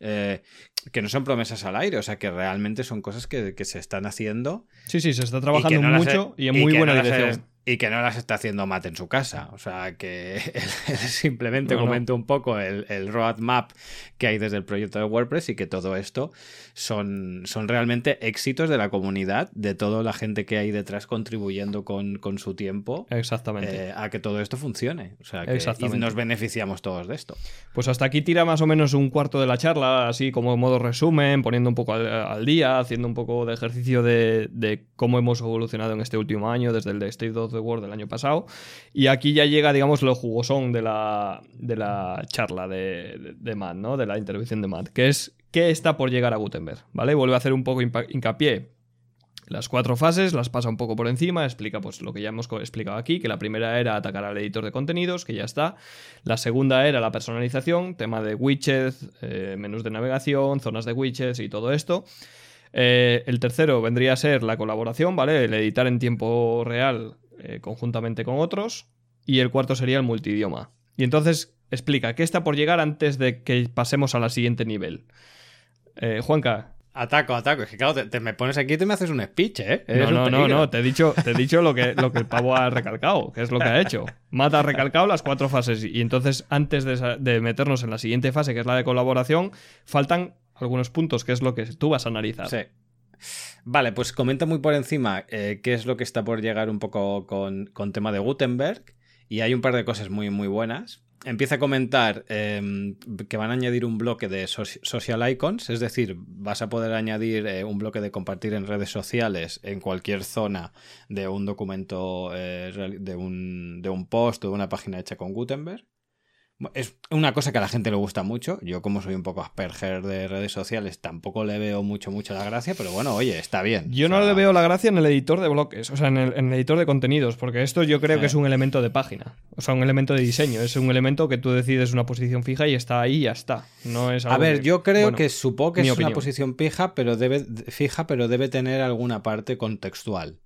eh, que no son promesas al aire, o sea que realmente son cosas que, que se están haciendo Sí, sí, se está y trabajando no mucho y en muy buena no dirección. Y que no las está haciendo Matt en su casa. O sea, que él simplemente No, no. comenta un poco el, el roadmap que hay desde el proyecto de WordPress y que todo esto son, son realmente éxitos de la comunidad, de toda la gente que hay detrás contribuyendo con, con su tiempo. Exactamente. eh, a que todo esto funcione. O sea, que y nos beneficiamos todos de esto. Pues hasta aquí tira más o menos un cuarto de la charla, así como en modo resumen, poniendo un poco al, al día, haciendo un poco de ejercicio de, de cómo hemos evolucionado en este último año, desde el State of the World del año pasado. Y aquí ya llega, digamos, lo jugosón de la, de la charla de, de, Matt, ¿no? De la intervención de Matt, que es qué está por llegar a Gutenberg, ¿vale? Vuelve a hacer un poco hincapié las cuatro fases, las pasa un poco por encima, explica pues lo que ya hemos explicado aquí, que la primera era atacar al editor de contenidos, que ya está. La segunda era la personalización, tema de widgets, eh, menús de navegación, zonas de widgets y todo esto. Eh, el tercero vendría a ser la colaboración, ¿vale? El editar en tiempo real eh, conjuntamente con otros. Y el cuarto sería el multidioma. Y entonces explica qué está por llegar antes de que pasemos a la siguiente nivel. Eh, Juanca, Ataco, ataco. Es que claro, te, te me pones aquí y te me haces un speech, ¿eh? Eres no, no, no, no, te he dicho, te he dicho lo, que, lo que el pavo ha recalcado, que es lo que ha hecho. Mata ha recalcado las cuatro fases y entonces antes de, de meternos en la siguiente fase, que es la de colaboración, faltan algunos puntos, que es lo que tú vas a analizar. Sí. Vale, pues comenta muy por encima eh, qué es lo que está por llegar un poco con, con tema de Gutenberg. Y hay un par de cosas muy, muy buenas. Empieza a comentar eh, que van a añadir un bloque de soci- social icons, es decir, vas a poder añadir eh, un bloque de compartir en redes sociales en cualquier zona de un documento, eh, de, un, de un post o de una página hecha con Gutenberg. Es una cosa que a la gente le gusta mucho. Yo, como soy un poco asperger de redes sociales, tampoco le veo mucho, mucho la gracia, pero bueno, oye, está bien. Yo O no le veo la gracia en el editor de bloques, o sea, en el, en el editor de contenidos, porque esto yo creo que es un elemento de página, o sea, un elemento de diseño, es un elemento que tú decides una posición fija y está ahí y ya está. No es A ver, que- yo creo bueno, que supongo que es una posición fija, pero debe, fija, pero debe tener alguna parte contextual.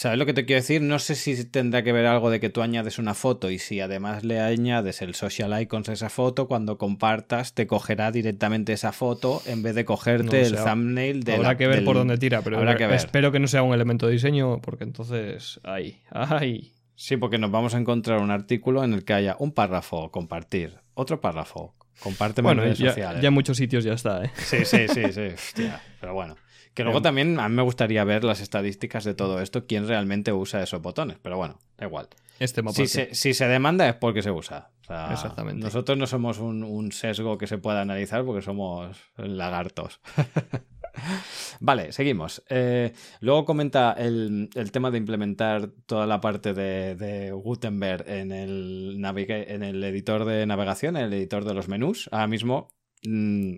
¿Sabes lo que te quiero decir? No sé si tendrá que ver algo de que tú añades una foto y si además le añades el social icons a esa foto, cuando compartas te cogerá directamente esa foto en vez de cogerte No el thumbnail de Habrá la- que ver del- por dónde tira, pero habrá que ver. espero que no sea un elemento de diseño, porque entonces, ahí, ahí. Sí, porque nos vamos a encontrar un artículo en el que haya un párrafo, compartir, otro párrafo, compárteme Bueno, en redes ya, sociales. ya en muchos sitios ya está, ¿eh? Sí, sí, sí, sí. Hostia, pero bueno. Que luego Em. también a mí me gustaría ver las estadísticas de todo esto, quién realmente usa esos botones, pero bueno, da igual. Este. Si se, si se demanda es porque se usa. O sea, Exactamente. Nosotros no somos un, un sesgo que se pueda analizar porque somos lagartos. Vale, seguimos. Eh, luego comenta el, tema de implementar toda la parte de, Gutenberg en el, en el editor de navegación, en el editor de los menús. Ahora mismo mm,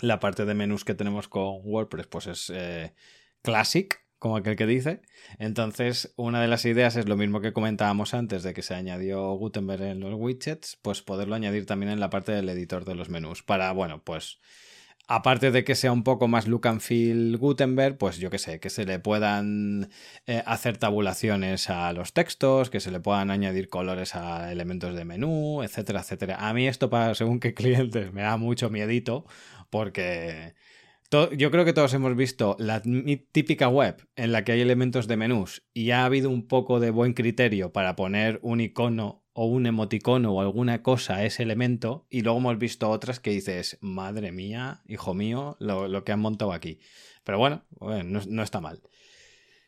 la parte de menús que tenemos con WordPress pues es eh, Classic, como aquel que dice. Entonces, una de las ideas es lo mismo que comentábamos antes de que se añadió Gutenberg en los widgets, pues poderlo añadir también en la parte del editor de los menús. Para, bueno, pues aparte de que sea un poco más look and feel Gutenberg, pues yo que sé, que se le puedan eh, hacer tabulaciones a los textos, que se le puedan añadir colores a elementos de menú, etcétera, etcétera. A mí esto para según qué clientes me da mucho miedito porque yo creo que todos hemos visto la típica web en la que hay elementos de menús y ha habido un poco de buen criterio para poner un icono o un emoticono o alguna cosa a ese elemento y luego hemos visto otras que dices, madre mía, hijo mío, lo, que han montado aquí. Pero bueno, no, está mal.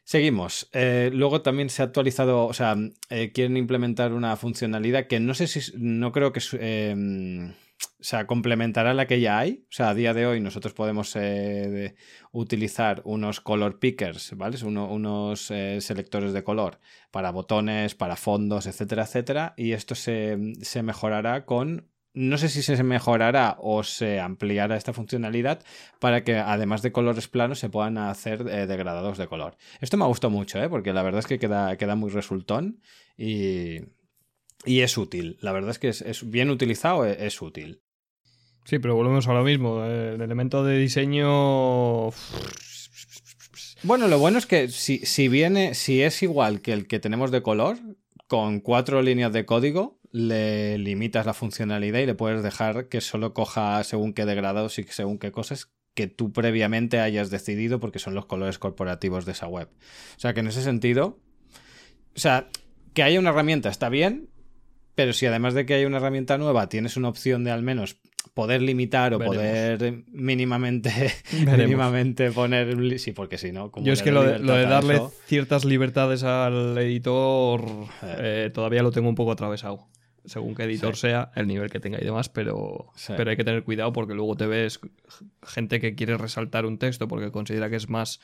Seguimos. Eh, luego también se ha actualizado, o sea, eh, quieren implementar una funcionalidad que no sé si, no creo que... Eh, o sea, complementará la que ya hay. O sea, a día de hoy nosotros podemos eh, utilizar unos color pickers, ¿vale? unos eh, selectores de color para botones, para fondos, etcétera, etcétera. Y esto se, mejorará con no sé si se mejorará o se ampliará esta funcionalidad para que además de colores planos se puedan hacer eh, degradados de color. Esto me ha gustado mucho, ¿eh? porque la verdad es que queda, queda muy resultón y, y es útil. La verdad es que es, bien utilizado, es, útil. Sí, pero volvemos a lo mismo. El elemento de diseño. Bueno, lo bueno es que si, si viene, si es igual que el que tenemos de color, con cuatro líneas de código, le limitas la funcionalidad y le puedes dejar que solo coja según qué degradados y según qué cosas que tú previamente hayas decidido porque son los colores corporativos de esa web. O sea que en ese sentido, o sea, que haya una herramienta está bien, pero si además de que hay una herramienta nueva, tienes una opción de al menos poder limitar o poder mínimamente, mínimamente poner. Sí, porque si no. Yo es que lo de, darle ciertas libertades al editor eh. Eh, todavía lo tengo un poco atravesado. Según qué editor sea, el nivel que tenga y demás, pero, pero hay que tener cuidado porque luego te ves gente que quiere resaltar un texto porque considera que es más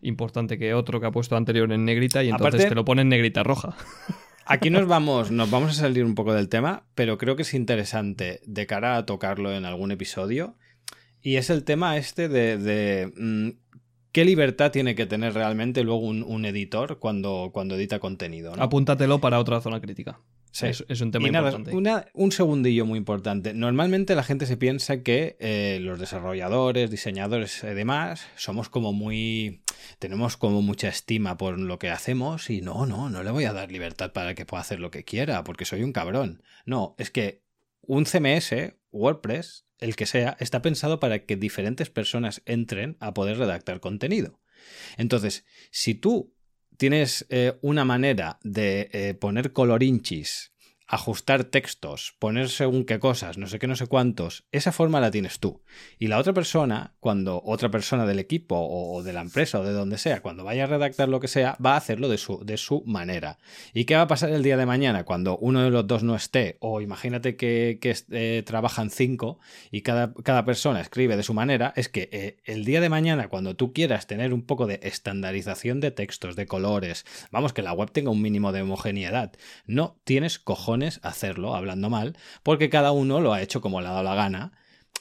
importante que otro que ha puesto anterior en negrita y entonces te lo pone en negrita roja. Aquí nos vamos, nos vamos a salir un poco del tema, pero creo que es interesante de cara a tocarlo en algún episodio. Y es el tema este de, mm, qué libertad tiene que tener realmente luego un, editor cuando, cuando edita contenido. Apúntatelo para otra zona crítica. Es, un tema importante. un segundillo muy importante. Normalmente la gente se piensa que eh, los desarrolladores, diseñadores y demás somos como muy. Tenemos como mucha estima por lo que hacemos y no, no, no le voy a dar libertad para que pueda hacer lo que quiera porque soy un cabrón. No, es que un CMS, WordPress, el que sea, está pensado para que diferentes personas entren a poder redactar contenido. Entonces, si tú tienes eh, una manera de eh, poner colorinchis ajustar textos, poner según qué cosas, no sé qué, no sé cuántos, esa forma la tienes tú. Y la otra persona, cuando otra persona del equipo o de la empresa o de donde sea, cuando vaya a redactar lo que sea, va a hacerlo de su, de su manera. ¿Y qué va a pasar el día de mañana cuando uno de los dos no esté? O imagínate que, eh, trabajan cinco y cada, cada, persona escribe de su manera, es que eh, el día de mañana, cuando tú quieras tener un poco de estandarización de textos, de colores, vamos, que la web tenga un mínimo de homogeneidad, no tienes cojones hacerlo, hablando mal, porque cada uno lo ha hecho como le ha dado la gana.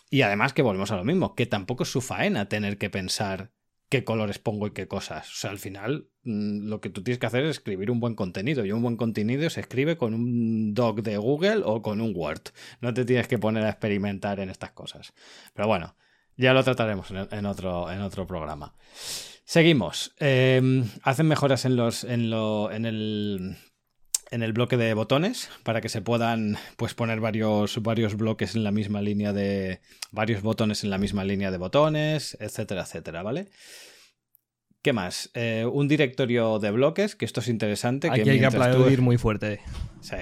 Y además que volvemos a lo mismo, que tampoco es su faena tener que pensar qué colores pongo y qué cosas. O sea, al final mm, lo que tú tienes que hacer es escribir un buen contenido. Y un buen contenido se escribe con un doc de Google o con un Word. No te tienes que poner a experimentar en estas cosas. Pero bueno, ya lo trataremos en, otro, en otro programa. Seguimos. Em, hacen mejoras en los. En, lo, en el en el bloque de botones para que se puedan pues poner varios, varios bloques en la misma línea de varios botones en la misma línea de botones, etcétera, etcétera, ¿vale? ¿Qué más? Eh, un directorio de bloques, que esto es interesante. Aquí hay que aplaudir muy fuerte. Sí.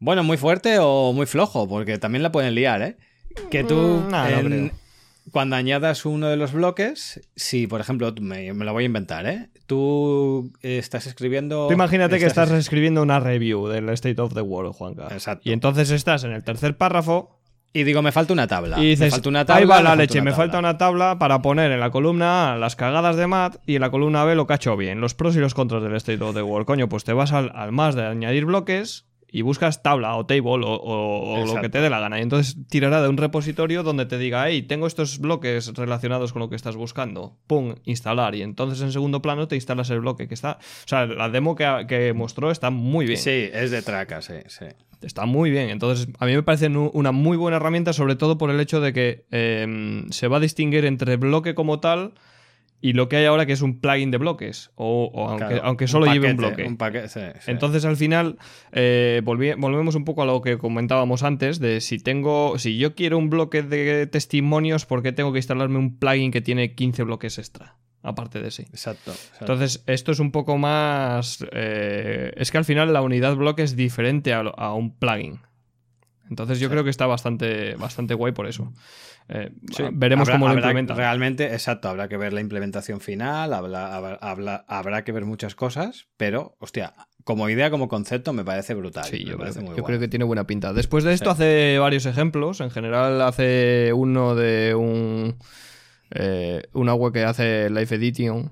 Bueno, muy fuerte o muy flojo, porque también la pueden liar, ¿eh? Que tú mm, cuando añadas uno de los bloques, si por ejemplo, me, me lo voy a inventar, ¿eh? tú estás escribiendo. Tú imagínate que estás escribiendo una review del State of the World, Juanca. Exacto. Y entonces estás en el tercer párrafo Y digo, me falta una tabla. Y dices, me falta una tabla. ahí va la leche, me tabla". falta una tabla para poner en la columna A las cagadas de Matt y en la columna B lo hecho bien, los pros y los contras del State of the World. Coño, pues te vas al, al más de añadir bloques y buscas tabla o table o, o- o lo que te dé la gana. Y entonces tirará de un repositorio donde te diga, hey, tengo estos bloques relacionados con lo que estás buscando. Pum, instalar. Y entonces en segundo plano te instalas el bloque que está... O sea, la demo que, mostró está muy bien. Sí, es de traca, sí, sí. Está muy bien. Entonces, a mí me parece una muy buena herramienta, sobre todo por el hecho de que eh, se va a distinguir entre bloque como tal y lo que hay ahora, que es un plugin de bloques. O, o aunque, Claro, aunque solo lleve un bloque. Un paquete, sí, sí. Entonces, al final, eh, volvemos un poco a lo que comentábamos antes: de si tengo. Si yo quiero un bloque de testimonios, ¿por qué tengo que instalarme un plugin que tiene 15 bloques extra? Aparte de ese. Exacto. exacto. Entonces, esto es un poco más. eh, es que al final la unidad bloque es diferente a un plugin. Entonces, yo Sí. creo que está bastante, bastante guay por eso. Eh, Sí, veremos habrá- cómo lo implementan. Realmente, exacto, habrá que ver la implementación final, habla- habla- habla- habrá que ver muchas cosas, pero, hostia, como idea, como concepto, me parece brutal. Sí, me yo, creo, parece yo creo que tiene buena pinta. Después de esto hace varios ejemplos. En general hace uno de un eh, una web que hace live editing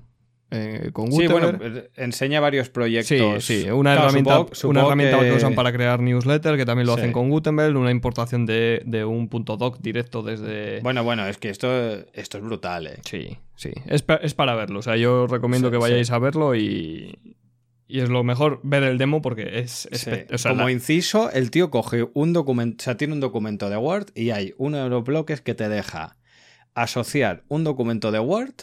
eh, con Sí, Gutenberg. bueno, eh, enseña varios Sí, proyectos. sí, una Claro, herramienta, supongo- una herramienta que... que usan para crear newsletter, que también lo Sí. hacen con Gutenberg, una importación de, de un punto doc directo desde... Bueno, bueno, es que esto, esto es brutal, eh. Sí, sí, es, pa- es para verlo. O sea, yo recomiendo Sí, que vayáis sí. a verlo y, y es lo mejor ver el demo porque es... Sí. espe- o sea, Como la- inciso, el tío coge un documento, o sea, tiene un documento de Word y hay uno de los bloques que te deja asociar un documento de Word,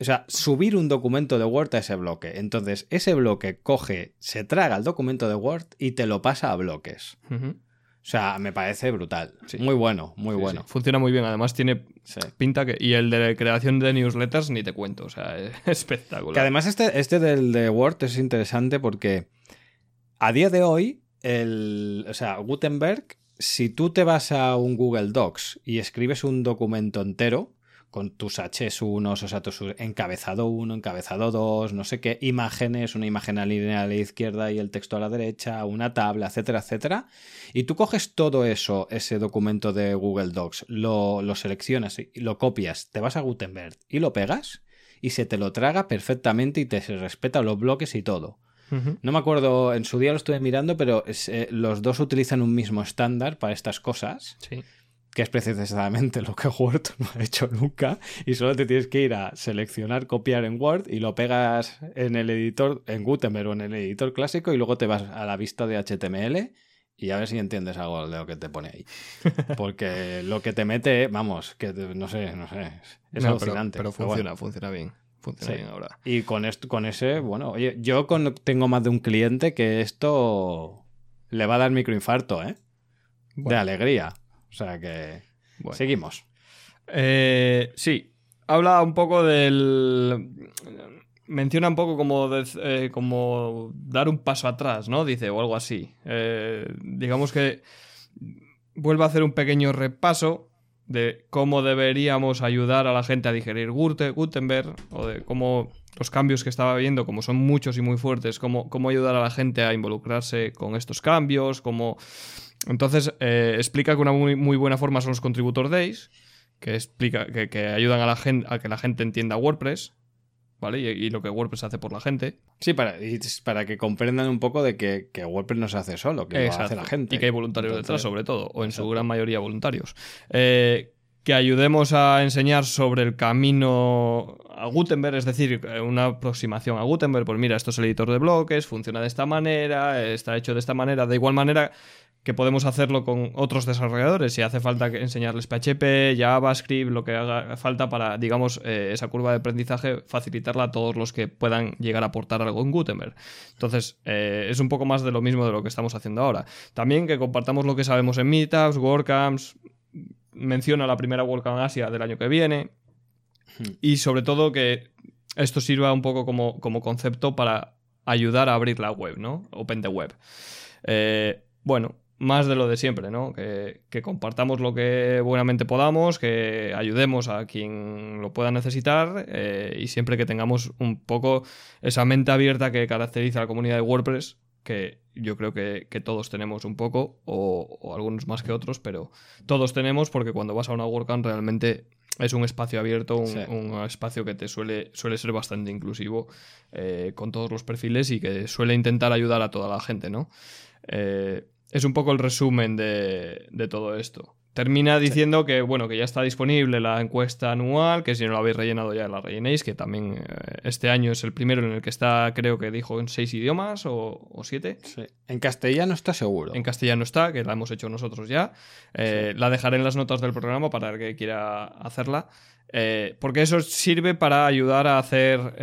o sea, subir un documento de Word a ese bloque. Entonces, ese bloque coge, se traga el documento de Word y te lo pasa a bloques. O sea, me parece brutal. Sí. Muy bueno, muy Sí, bueno. sí. Funciona muy bien. Además, tiene pinta que. Y el de creación de newsletters ni te cuento. O sea, es espectacular. Que además este, este del de Word es interesante porque a día de hoy, el, o sea, Gutenberg, si tú te vas a un Google Docs y escribes un documento entero con tus H1, o sea, tu encabezado 1, encabezado 2, no sé qué, imágenes, una imagen alineada a la izquierda y el texto a la derecha, una tabla, etcétera, etcétera, y tú coges todo eso, ese documento de Google Docs, lo, lo seleccionas y lo copias, te vas a Gutenberg y lo pegas, y se te lo traga perfectamente y te se respeta los bloques y todo. No me acuerdo, en su día lo estuve mirando, pero es, eh, los dos utilizan un mismo estándar para estas cosas, Sí. Que es precisamente lo que Word no ha hecho nunca, y solo te tienes que ir a seleccionar, copiar en Word y lo pegas en el editor, en Gutenberg o en el editor clásico, y luego te vas a la vista de HTML y a ver si entiendes algo de lo que te pone ahí. Porque lo que te mete, vamos, que te- no sé, no sé, es No, alucinante. Pero, pero funciona, bueno. funciona bien. Funciona Sí. bien ahora. Y con esto, con ese, bueno, oye, yo con- tengo más de un cliente que esto le va a dar microinfarto, ¿eh? De alegría. O sea que. bueno. Seguimos. Eh, sí, habla un poco del. Menciona un poco como, de- eh, como dar un paso atrás, ¿no? Dice, o algo así. Eh, digamos que vuelve a hacer un pequeño repaso de cómo deberíamos ayudar a la gente a digerir Gutenberg, o de cómo los cambios que estaba viendo, como son muchos y muy fuertes, cómo, cómo ayudar a la gente a involucrarse con estos cambios, cómo... Entonces, eh, explica que una muy, muy buena forma son los Contributor Days, que explica que, que ayudan a la gente a que la gente entienda WordPress, ¿vale? Y, y lo que WordPress hace por la gente. Sí, para, y para que comprendan un poco de que, que WordPress no se hace solo, que lo hace la gente. Y que hay voluntarios Entonces, detrás, sobre todo, o en su exacto. gran mayoría voluntarios. Eh, que ayudemos a enseñar sobre el camino a Gutenberg, es decir, una aproximación a Gutenberg. Pues mira, esto es el editor de bloques, funciona de esta manera, está hecho de esta manera, de igual manera que podemos hacerlo con otros desarrolladores. Si hace falta enseñarles PHP, JavaScript, lo que haga falta para, digamos, eh, esa curva de aprendizaje, facilitarla a todos los que puedan llegar a aportar algo en Gutenberg. Entonces, eh, es un poco más de lo mismo de lo que estamos haciendo ahora. También que compartamos lo que sabemos en Meetups, WordCamps, menciona la primera WordCamp Asia del año que viene Hmm. y sobre todo que esto sirva un poco como, como concepto para ayudar a abrir la web, ¿no? Open the web. Eh, bueno, más de lo de siempre, ¿no? Que, que compartamos lo que buenamente podamos, que ayudemos a quien lo pueda necesitar eh, y siempre que tengamos un poco esa mente abierta que caracteriza a la comunidad de WordPress, que yo creo que, todos tenemos un poco, o, algunos más que otros, pero todos tenemos porque cuando vas a una WordCamp realmente es un espacio abierto, un, espacio que te suele, suele ser bastante inclusivo eh, con todos los perfiles y que suele intentar ayudar a toda la gente, ¿no? Eh, es un poco el resumen de, de todo esto. Termina diciendo que bueno que ya está disponible la encuesta anual que si no la habéis rellenado ya la rellenéis que también eh, este año es el primero en el que está creo que dijo en seis idiomas o, siete. Sí. en castellano está seguro. En castellano está que la hemos hecho nosotros ya. Eh, la dejaré en las notas del programa para el que quiera hacerla. Eh, porque eso sirve para ayudar a hacer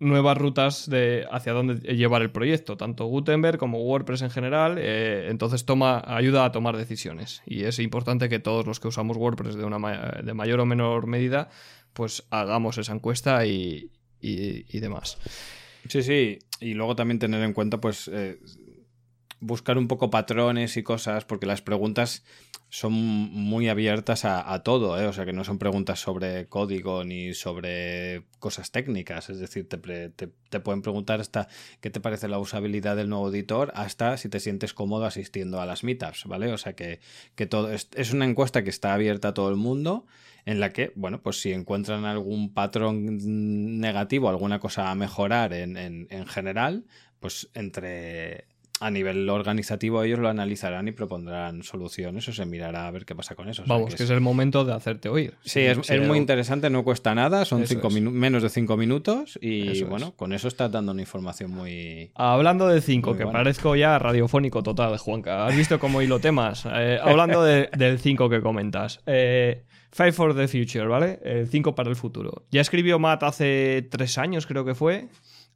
nuevas rutas de hacia dónde llevar el proyecto, tanto Gutenberg como WordPress en general. Eh, entonces toma, ayuda a tomar decisiones. Y es importante que todos los que usamos WordPress de, una de mayor o menor medida, pues hagamos esa encuesta y, demás. Sí, sí. Y luego también tener en cuenta, pues, eh, buscar un poco patrones y cosas, porque las preguntas son muy abiertas a, todo, ¿eh? o sea que no son preguntas sobre código ni sobre cosas técnicas, es decir, te, te, pueden preguntar hasta qué te parece la usabilidad del nuevo editor, hasta si te sientes cómodo asistiendo a las meetups, ¿vale? O sea que, que todo es, es, una encuesta que está abierta a todo el mundo, en la que, bueno, pues si encuentran algún patrón negativo, alguna cosa a mejorar en, en general, pues entre a nivel organizativo ellos lo analizarán y propondrán soluciones o se mirará a ver qué pasa con eso. Vamos, que, es... el momento de hacerte oír. Sí, es, muy interesante, no cuesta nada, son cinco menos de cinco minutos y bueno, con eso estás dando una información muy... Hablando de cinco, que parezco ya radiofónico total, Juanca. ¿Has visto cómo hilo temas? Eh, hablando del cinco que comentas. Eh, Five for the Future, ¿vale? El 5 para el futuro. Ya escribió Matt hace tres años, creo que fue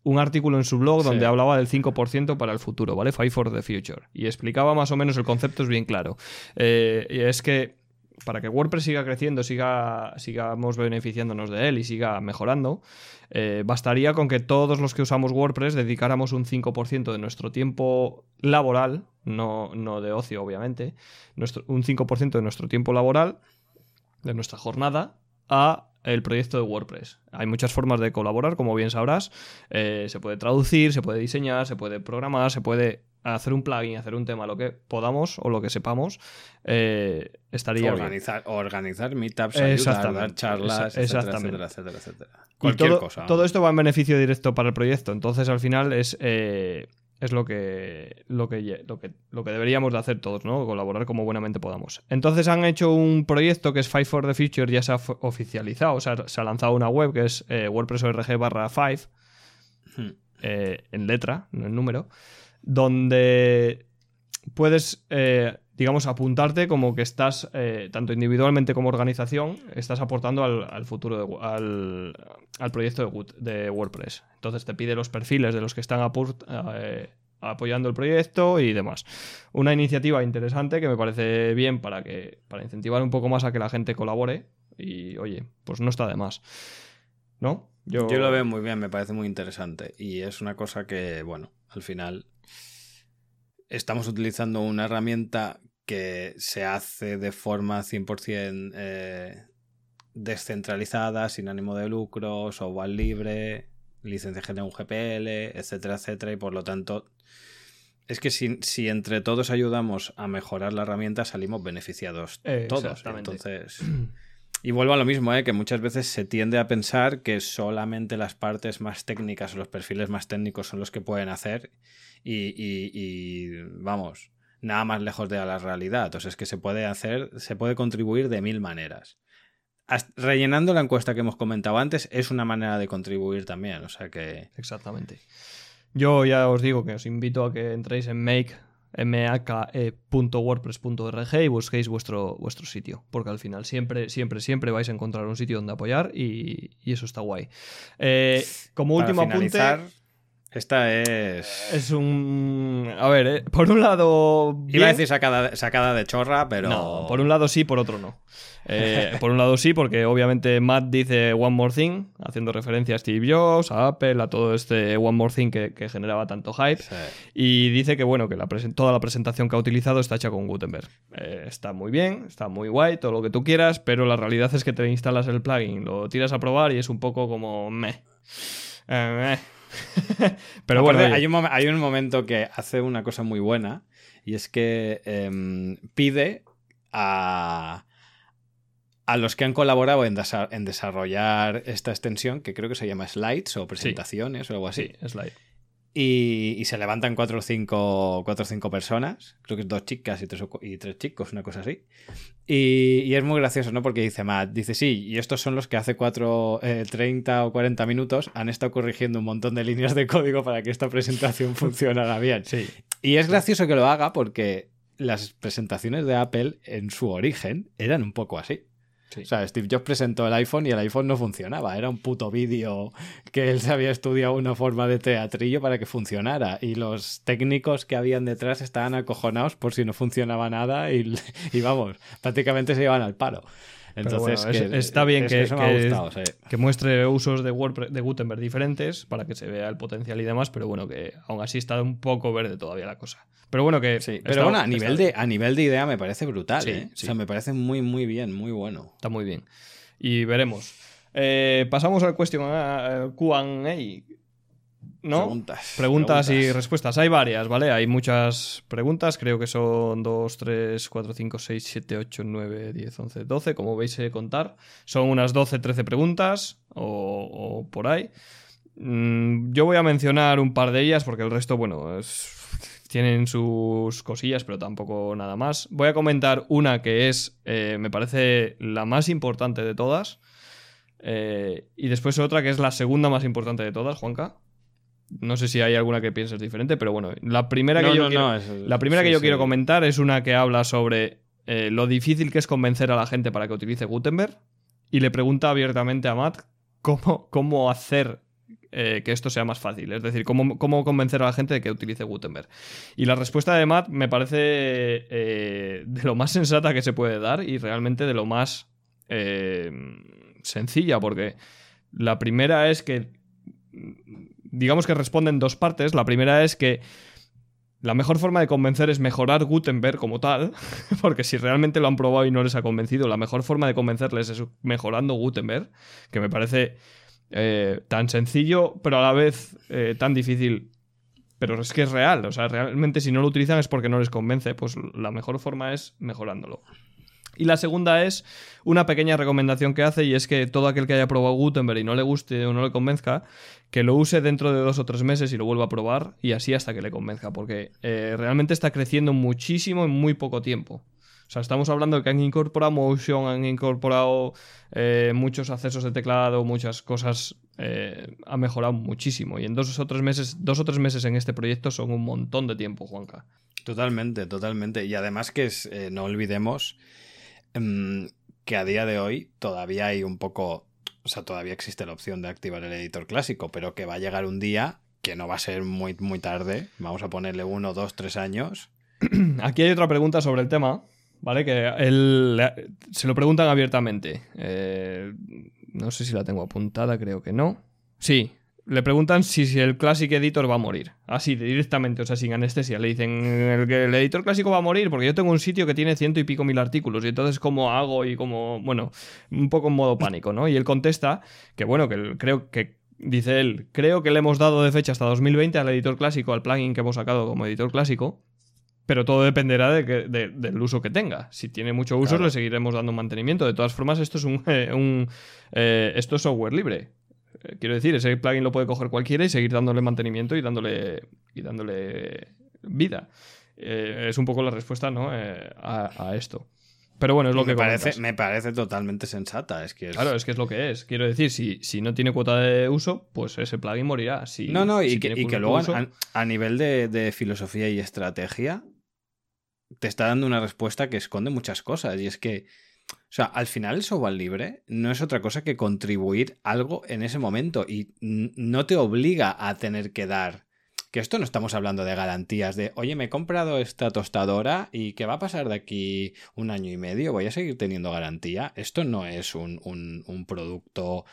un artículo en su blog donde hablaba del 5% para el futuro, ¿vale? Five for the Future. Y explicaba más o menos el concepto, es bien claro. Eh, y es que para que WordPress siga creciendo, siga, sigamos beneficiándonos de él y siga mejorando, eh, bastaría con que todos los que usamos WordPress dedicáramos un 5% de nuestro tiempo laboral, no, no de ocio obviamente, nuestro, un 5% de nuestro tiempo laboral, de nuestra jornada, a el proyecto de WordPress. Hay muchas formas de colaborar, como bien sabrás. Eh, se puede traducir, se puede diseñar, se puede programar, se puede hacer un plugin, hacer un tema, lo que podamos o lo que sepamos, eh, estaría organizar, Organizar meetups, ayudar, dar charlas, etcétera, etcétera, etcétera, Cualquier todo, cosa. Todo esto va en beneficio directo para el proyecto. Entonces, al final es eh, es lo que, lo que, lo que, lo que deberíamos de hacer todos, ¿no? Colaborar como buenamente podamos. Entonces han hecho un proyecto que es Five for the Future, ya se ha oficializado, o sea, se ha lanzado una web que es eh, WordPress.org barra 5, hmm. eh, en letra, no en número, donde puedes eh, digamos, apuntarte como que estás, eh, tanto individualmente como organización, estás aportando al, futuro, al, proyecto de, WordPress. Entonces te pide los perfiles de los que están eh, apoyando el proyecto y demás. Una iniciativa interesante que me parece bien para, que, para incentivar un poco más a que la gente colabore y, oye, pues no está de más. ¿No? Yo... Yo lo veo muy bien, me parece muy interesante y es una cosa que, bueno, al final estamos utilizando una herramienta que se hace de forma 100% eh, descentralizada, sin ánimo de lucro, software libre, licencia GNU GPL, etcétera, etcétera, y por lo tanto es que si, si, entre todos ayudamos a mejorar la herramienta, salimos beneficiados todos. Entonces. Y vuelvo a lo mismo, ¿eh? que muchas veces se tiende a pensar que solamente las partes más técnicas o los perfiles más técnicos son los que pueden hacer. y vamos, nada más lejos de la realidad. Entonces es que se puede hacer, se puede contribuir de mil maneras. rellenando la encuesta que hemos comentado antes es una manera de contribuir también, o sea que... Exactamente. Yo ya os digo que os invito a que entréis en make make.wordpress.org y busquéis vuestro, vuestro sitio, porque al final siempre, siempre, siempre vais a encontrar un sitio donde apoyar y, eso está guay. Eh, como último apunte esta es. Es un. A ver, eh, por un lado. Iba a decir sacada, sacada, de chorra, pero. No, por un lado sí, por otro no. Eh, por un lado sí, porque obviamente Matt dice One More Thing, haciendo referencia a Steve Jobs, a Apple, a todo este One More Thing que, generaba tanto hype. Y dice que, bueno, que la toda la presentación que ha utilizado está hecha con Gutenberg. Eh, está muy bien, está muy guay, todo lo que tú quieras, pero la realidad es que te instalas el plugin, lo tiras a probar y es un poco como meh. meh Pero bueno, hay un, hay un, momento que hace una cosa muy buena y es que em, pide a, a los que han colaborado en, en, desarrollar esta extensión, que creo que se llama slides o presentaciones o algo así. Sí, slide. Y, se levantan cuatro o cinco, cuatro o cinco personas, creo que es dos chicas y tres, y tres chicos, una cosa así. Y, es muy gracioso, ¿no? Porque dice Matt, dice, sí, y estos son los que hace cuatro, 30 eh, o 40 minutos han estado corrigiendo un montón de líneas de código para que esta presentación funcionara bien. Sí. Y es gracioso que lo haga porque las presentaciones de Apple en su origen eran un poco así. O sea, Steve Jobs presentó el iPhone y el iPhone no funcionaba. Era un puto vídeo que él se había estudiado una forma de teatrillo para que funcionara. Y los técnicos que habían detrás estaban acojonados por si no funcionaba nada y, vamos, prácticamente se iban al paro. Entonces, está bien que, que, muestre usos de WordPress, de Gutenberg diferentes para que se vea el potencial y demás, pero bueno, que aún así está un poco verde todavía la cosa. Pero bueno, que. Sí, pero bueno, a nivel, de, a nivel de idea me parece brutal, ¿eh? O sea, me parece muy, muy bien, muy bueno. Está muy bien. Y veremos. Eh, pasamos al question QA. ¿No? Preguntas, preguntas. y respuestas. Hay varias, ¿vale? Hay muchas preguntas. Creo que son 2, 3, 4, 5, 6, 7, 8, 9, 10, 11, 12. Como veis, he contar. Son unas 12, 13 preguntas o, por ahí. Mm, yo voy a mencionar un par de ellas porque el resto, bueno, es tienen sus cosillas, pero tampoco nada más. Voy a comentar una que es, eh, me parece, la más importante de todas. Eh, y después otra que es la segunda más importante de todas, Juanca. No sé si hay alguna que pienses diferente, pero bueno, la primera que yo, quiero, la primera que yo quiero comentar es una que habla sobre eh, lo difícil que es convencer a la gente para que utilice Gutenberg y le pregunta abiertamente a Matt cómo, cómo hacer eh, que esto sea más fácil. Es decir, cómo, convencer a la gente de que utilice Gutenberg. Y la respuesta de Matt me parece eh, de lo más sensata que se puede dar y realmente de lo más eh, sencilla, porque la primera es que, digamos que responde en dos partes. La primera es que la mejor forma de convencer es mejorar Gutenberg como tal, porque si realmente lo han probado y no les ha convencido, la mejor forma de convencerles es mejorando Gutenberg, que me parece eh, tan sencillo, pero a la vez eh, tan difícil. Pero es que es real, o sea, realmente si no lo utilizan es porque no les convence, pues la mejor forma es mejorándolo. Y la segunda es una pequeña recomendación que hace y es que todo aquel que haya probado Gutenberg y no le guste o no le convenzca, que lo use dentro de dos o tres meses y lo vuelva a probar y así hasta que le convenzca, porque eh, realmente está creciendo muchísimo en muy poco tiempo. O sea, estamos hablando de que han incorporado motion, han incorporado eh, muchos accesos de teclado, muchas cosas. Eh, ha mejorado muchísimo. Y en dos o tres meses, dos o tres meses en este proyecto son un montón de tiempo, Juanca. Totalmente, totalmente. Y además que no olvidemos em, que a día de hoy todavía hay un poco. O sea, todavía existe la opción de activar el editor clásico, pero que va a llegar un día que no va a ser muy, muy tarde. Vamos a ponerle uno, dos, tres años. Aquí hay otra pregunta sobre el tema ¿vale? Que él se lo preguntan abiertamente. Eh, no sé si la tengo apuntada, creo que no. Sí, le preguntan si, si, el Classic Editor va a morir. Así, directamente, o sea, sin anestesia. Le dicen, el, el, editor clásico va a morir porque yo tengo un sitio que tiene ciento y pico mil artículos y entonces cómo hago y cómo, bueno, un poco en modo pánico, ¿no? Y él contesta que, bueno, que creo que, dice él, creo que le hemos dado de fecha hasta 2020 al editor clásico, al plugin que hemos sacado como editor clásico, pero todo dependerá de del uso que tenga. Si tiene mucho uso, le seguiremos dando mantenimiento. De todas formas, esto es un, eh, eh, esto es software libre. Eh, quiero decir, ese plugin lo puede coger cualquiera y seguir dándole mantenimiento y dándole, y dándole vida. es un poco la respuesta ¿no? a, esto. Pero bueno, es lo que parece, me parece totalmente sensata. Es que Claro, es que es lo que es. Quiero decir, si, si no tiene cuota de uso, pues ese plugin morirá. Si, no, no, y, que, luego a, nivel de, filosofía y estrategia, te está dando una respuesta que esconde muchas cosas. Y es que, o sea, al final el software libre no es otra cosa que contribuir algo en ese momento y no te obliga a tener que dar. Que esto no estamos hablando de garantías de, oye, me he comprado esta tostadora y ¿qué va a pasar de aquí un año y medio? ¿Voy a seguir teniendo garantía? Esto no es un, un, producto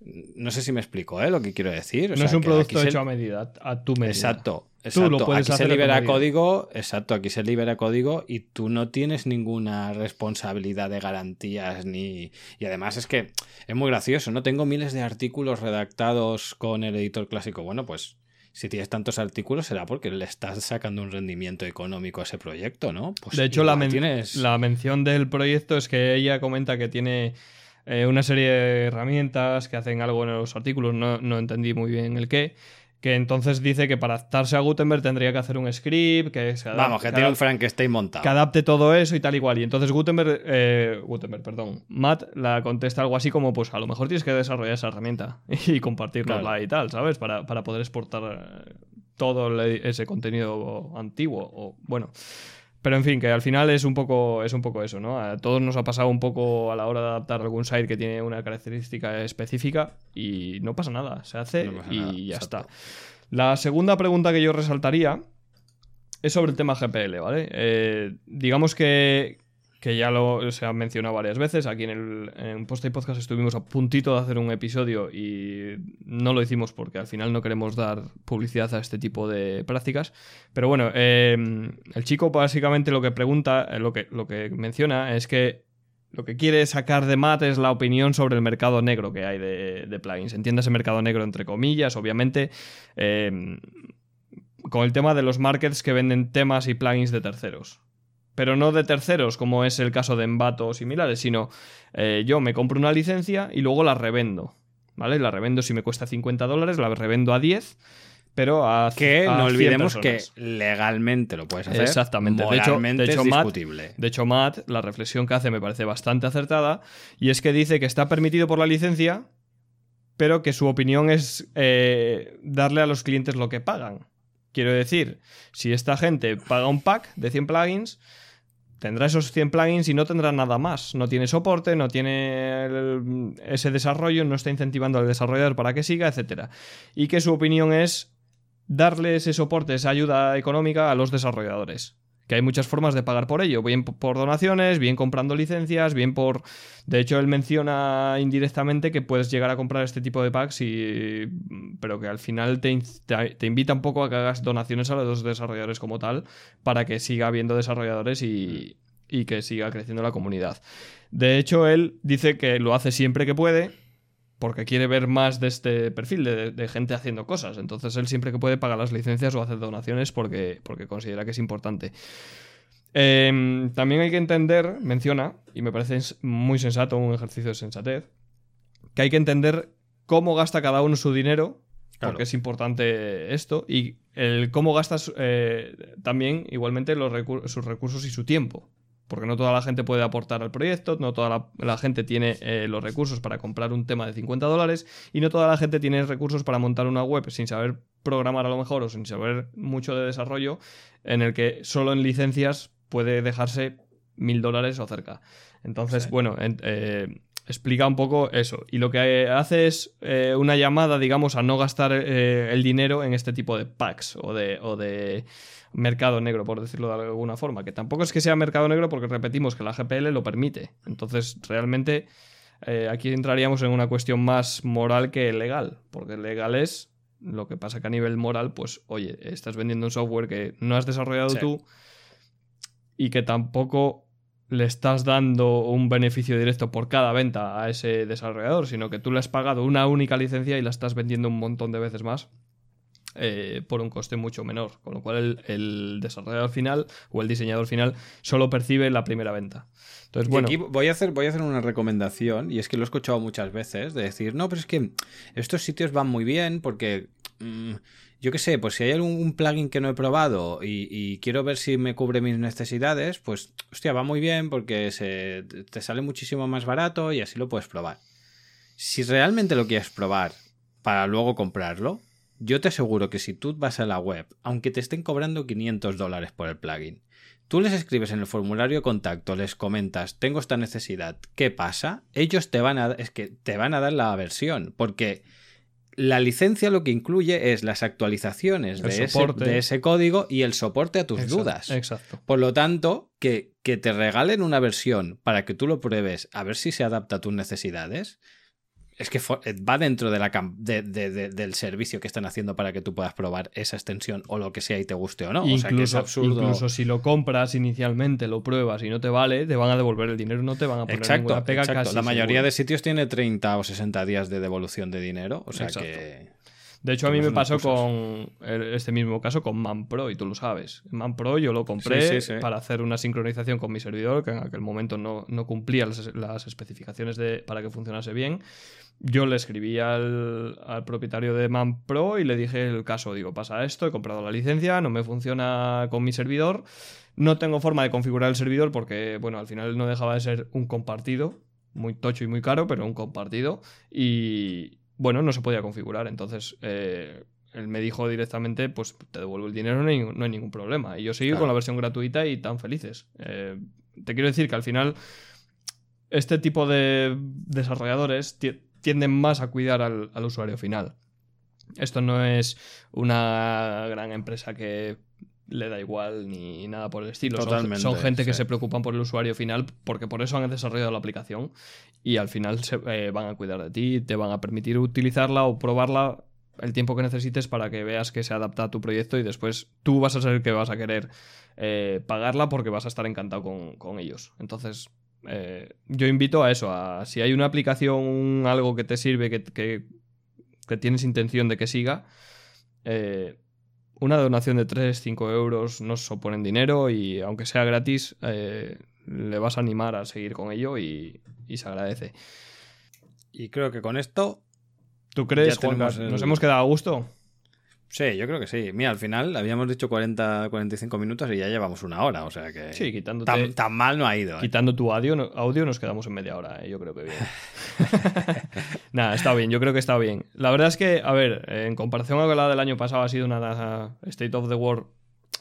no sé si me explico ¿eh? lo que quiero decir. no es un producto hecho a medida, a tu medida. Exacto. Exacto. Tú lo puedes aquí hacer se libera código, exacto, aquí se libera código y tú no tienes ninguna responsabilidad de garantías ni y además es que es muy gracioso, no tengo miles de artículos redactados con el editor clásico. Bueno, pues si tienes tantos artículos será porque le estás sacando un rendimiento económico a ese proyecto, ¿no? Pues de hecho, la, igual men- tienes la mención del proyecto es que ella comenta que tiene eh, una serie de herramientas que hacen algo en los artículos, no, no entendí muy bien el qué, que entonces dice que para adaptarse a Gutenberg tendría que hacer un script, que se Vamos, que que tiene un Frankenstein montado. que adapte todo eso y tal igual. Y entonces Gutenberg, eh, Gutenberg, perdón, Matt la contesta algo así como, pues a lo mejor tienes que desarrollar esa herramienta y compartirla Claro. y tal, ¿sabes? Para, para poder exportar eh, todo ese contenido antiguo. O, bueno. Pero en fin, que al final es un poco, es un poco eso, ¿no? A todos nos ha pasado un poco a la hora de adaptar algún site que tiene una característica específica y no pasa nada, se hace No y nada, ya exacto. está. La segunda pregunta que yo resaltaría es sobre el tema GPL, ¿vale? Eh, digamos que, que ya lo se ha mencionado varias veces. Aquí en el en Post y Podcast estuvimos a puntito de hacer un episodio y no lo hicimos porque al final no queremos dar publicidad a este tipo de prácticas. Pero bueno, eh, el chico básicamente lo que pregunta, eh, lo que, lo que menciona es que lo que quiere sacar de Matt es la opinión sobre el mercado negro que hay de, de plugins. Entiéndase mercado negro entre comillas, obviamente. eh, con el tema de los markets que venden temas y plugins de terceros. Pero no de terceros, como es el caso de Envato o similares, sino eh, yo me compro una licencia y luego la revendo. ¿Vale? La revendo si me cuesta 50 dólares, la revendo a 10, pero a Que a no 100 olvidemos que legalmente lo puedes hacer. Exactamente. De hecho- de Moralmente hecho, es Matt- discutible. De hecho, Matt, la reflexión que hace me parece bastante acertada, y es que dice que está permitido por la licencia, pero que su opinión es eh, darle a los clientes lo que pagan. Quiero decir, si esta gente paga un pack de 100 plugins, tendrá esos 100 plugins y no tendrá nada más. No tiene soporte, no tiene ese desarrollo, no está incentivando al desarrollador para que siga, etc. Y que su opinión es darle ese soporte, esa ayuda económica a los desarrolladores. Que hay muchas formas de pagar por ello, bien por donaciones, bien comprando licencias, bien por... De hecho, él menciona indirectamente que puedes llegar a comprar este tipo de packs, y... pero que al final te, te- te invita un poco a que hagas donaciones a los desarrolladores como tal, para que siga habiendo desarrolladores y, y que siga creciendo la comunidad. De hecho, él dice que lo hace siempre que puede, porque quiere ver más de este perfil, de, de gente haciendo cosas. Entonces él siempre que puede paga las licencias o hace donaciones porque, porque considera que es importante. Eh, también hay que entender, menciona, y me parece muy sensato, un ejercicio de sensatez, que hay que entender cómo gasta cada uno su dinero, Claro. porque es importante esto, y el cómo gastas eh, también igualmente los recu- sus recursos y su tiempo. Porque no toda la gente puede aportar al proyecto, no toda la, la gente tiene eh, los recursos para comprar un tema de 50 dólares y no toda la gente tiene recursos para montar una web sin saber programar a lo mejor o sin saber mucho de desarrollo en el que solo en licencias puede dejarse mil dólares o cerca. Entonces, Sí. bueno, en- eh, explica un poco eso. Y lo que eh, hace es eh, una llamada, digamos, a no gastar eh, el dinero en este tipo de packs o de, o de mercado negro, por decirlo de alguna forma. Que tampoco es que sea mercado negro porque repetimos que la GPL lo permite. Entonces, realmente eh, aquí entraríamos en una cuestión más moral que legal. Porque legal es lo que pasa que a nivel moral, pues, oye, estás vendiendo un software que no has desarrollado Sí. tú y que tampoco le estás dando un beneficio directo por cada venta a ese desarrollador, sino que tú le has pagado una única licencia y la estás vendiendo un montón de veces más eh, por un coste mucho menor. Con lo cual el, el desarrollador final o el diseñador final solo percibe la primera venta. Entonces, Y bueno, aquí voy a, hacer, voy a hacer una recomendación, y es que lo he escuchado muchas veces, de decir, no, pero es que estos sitios van muy bien porque, mm, yo qué sé, pues si hay algún plugin que no he probado y, y quiero ver si me cubre mis necesidades, pues, hostia, va muy bien porque se, te sale muchísimo más barato y así lo puedes probar. Si realmente lo quieres probar para luego comprarlo, yo te aseguro que si tú vas a la web, aunque te estén cobrando 500 dólares por el plugin, Tú les escribes en el formulario de contacto, les comentas, tengo esta necesidad, ¿qué pasa? Ellos te van a, es que te van a dar la versión, porque la licencia lo que incluye es las actualizaciones de ese, soporte. de ese código y el soporte a tus exacto, dudas. Exacto. Por lo tanto, que, que te regalen una versión para que tú lo pruebes a ver si se adapta a tus necesidades, es que va dentro de la del servicio que están haciendo para que tú puedas probar esa extensión o lo que sea y te guste o no. Incluso, o sea, que es absurdo. incluso si lo compras inicialmente, lo pruebas y no te vale, te van a devolver el dinero, no te van a poner exacto, ninguna pega exacto. La mayoría de sitios tiene 30 o 60 días de devolución de dinero, o sea que... De hecho, a mí me pasó con este mismo caso con ManPro, y tú lo sabes. ManPro yo lo compré para hacer una sincronización con mi servidor, que en aquel momento no, cumplía las, especificaciones de, para que funcionase bien. Yo le escribí al, propietario de ManPro y le dije el caso, digo, pasa esto, he comprado la licencia, no me funciona con mi servidor, no tengo forma de configurar el servidor porque, bueno, al final no dejaba de ser un compartido, muy tocho y muy caro, pero un compartido, y, bueno, no se podía configurar. Entonces, eh, él me dijo directamente, pues te devuelvo el dinero, no hay, ningún problema. Y yo seguí con la versión gratuita y tan felices. Eh, te quiero decir que al final, este tipo de desarrolladores tienden más a cuidar al, al usuario final. Esto no es una gran empresa que le da igual ni nada por el estilo. son, gente que se preocupan por el usuario final porque por eso han desarrollado la aplicación y al final se eh, van a cuidar de ti, te van a permitir utilizarla o probarla el tiempo que necesites para que veas que se adapta a tu proyecto y después tú vas a ser el que vas a querer eh, pagarla porque vas a estar encantado con, ellos. Entonces, eh, yo invito a eso, a si hay una aplicación, algo que te sirve, que, que, que tienes intención de que siga, una donación de 3, 5 euros no se oponen dinero y aunque sea gratis, eh, le vas a animar a seguir con ello y, se agradece. Y creo que con esto... ¿Tú crees, Juan, nos hemos quedado a gusto? Sí, yo creo que sí. Mira, al final habíamos dicho 40, 45 minutos y ya llevamos una hora, o sea que... Sí, quitando tan, tan, mal no ha ido. ¿eh? Quitando tu audio, audio nos quedamos en media hora, ¿eh? yo creo que bien. Nada, está bien, yo creo que está bien. La verdad es que, a ver, en comparación con la del año pasado ha sido una State of the World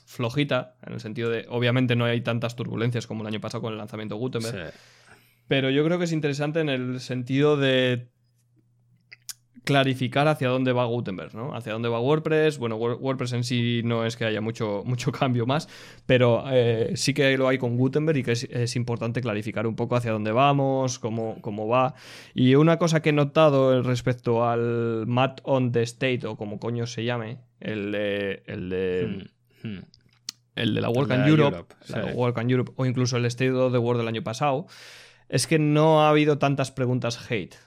flojita, en el sentido de, obviamente no hay tantas turbulencias como el año pasado con el lanzamiento Gutenberg. Pero yo creo que es interesante en el sentido de clarificar hacia dónde va Gutenberg, ¿no? Hacia dónde va WordPress. Bueno, WordPress en sí no es que haya mucho, mucho cambio más, pero eh, sí que lo hay con Gutenberg y que es, importante clarificar un poco hacia dónde vamos, cómo, cómo, va. Y una cosa que he notado respecto al Mat on the State, o como coño se llame, el de. El de hmm, hmm. El de la Work and Europe, Europe, o incluso el State of the World del año pasado, es que no ha habido tantas preguntas hate.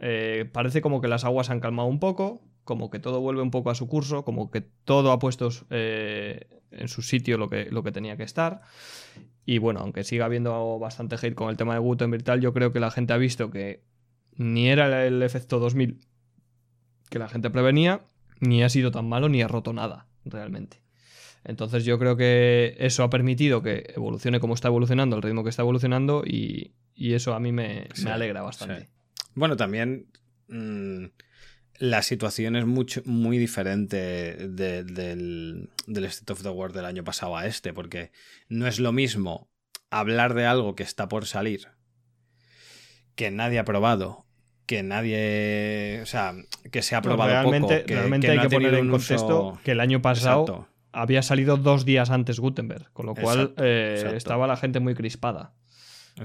Eh, parece como que las aguas han calmado un poco, como que todo vuelve un poco a su curso, como que todo ha puesto eh, en su sitio lo que, lo que tenía que estar. Y bueno, aunque siga habiendo bastante hate con el tema de Gutenberg y tal, yo creo que la gente ha visto que ni era el efecto 2000 que la gente prevenía, ni ha sido tan malo, ni ha roto nada, realmente. Entonces yo creo que eso ha permitido que evolucione como está evolucionando, el ritmo que está evolucionando, y, eso a mí me, alegra bastante. Bueno, también mm, la situación es mucho, muy diferente del, del State of the World del año pasado a este, porque no es lo mismo hablar de algo que está por salir, que nadie ha probado, que nadie. O sea, que se ha probado realmente, poco. realmente hay que poner en contexto que el año pasado había salido dos días antes Gutenberg, con lo cual eh, estaba la gente muy crispada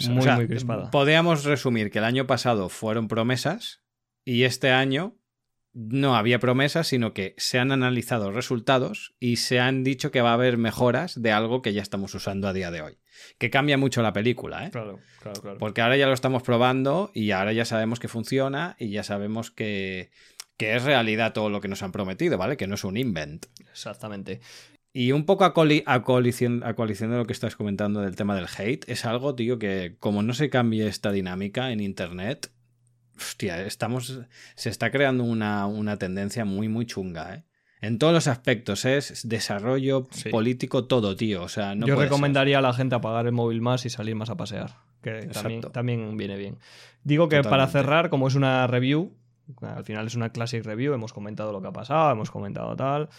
muy, muy crispada. Podríamos resumir que el año pasado fueron promesas y este año no había promesas, sino que se han analizado resultados y se han dicho que va a haber mejoras de algo que ya estamos usando a día de hoy. Que cambia mucho la película, ¿eh? Claro, claro, claro. Porque ahora ya lo estamos probando y ahora ya sabemos que funciona y ya sabemos que, que es realidad todo lo que nos han prometido, ¿vale? Que no es un invent. Exactamente. Y un poco a, coalición, a coalición de lo que estás comentando del tema del hate, es algo, tío, que como no se cambie esta dinámica en Internet, hostia, estamos, se está creando una, una tendencia muy, muy chunga, ¿eh? En todos los aspectos, es desarrollo político, todo, tío. O sea, no Yo recomendaría a la gente apagar el móvil más y salir más a pasear, que también, viene bien. Digo que para cerrar, como es una review, al final es una classic review, hemos comentado lo que ha pasado, hemos comentado tal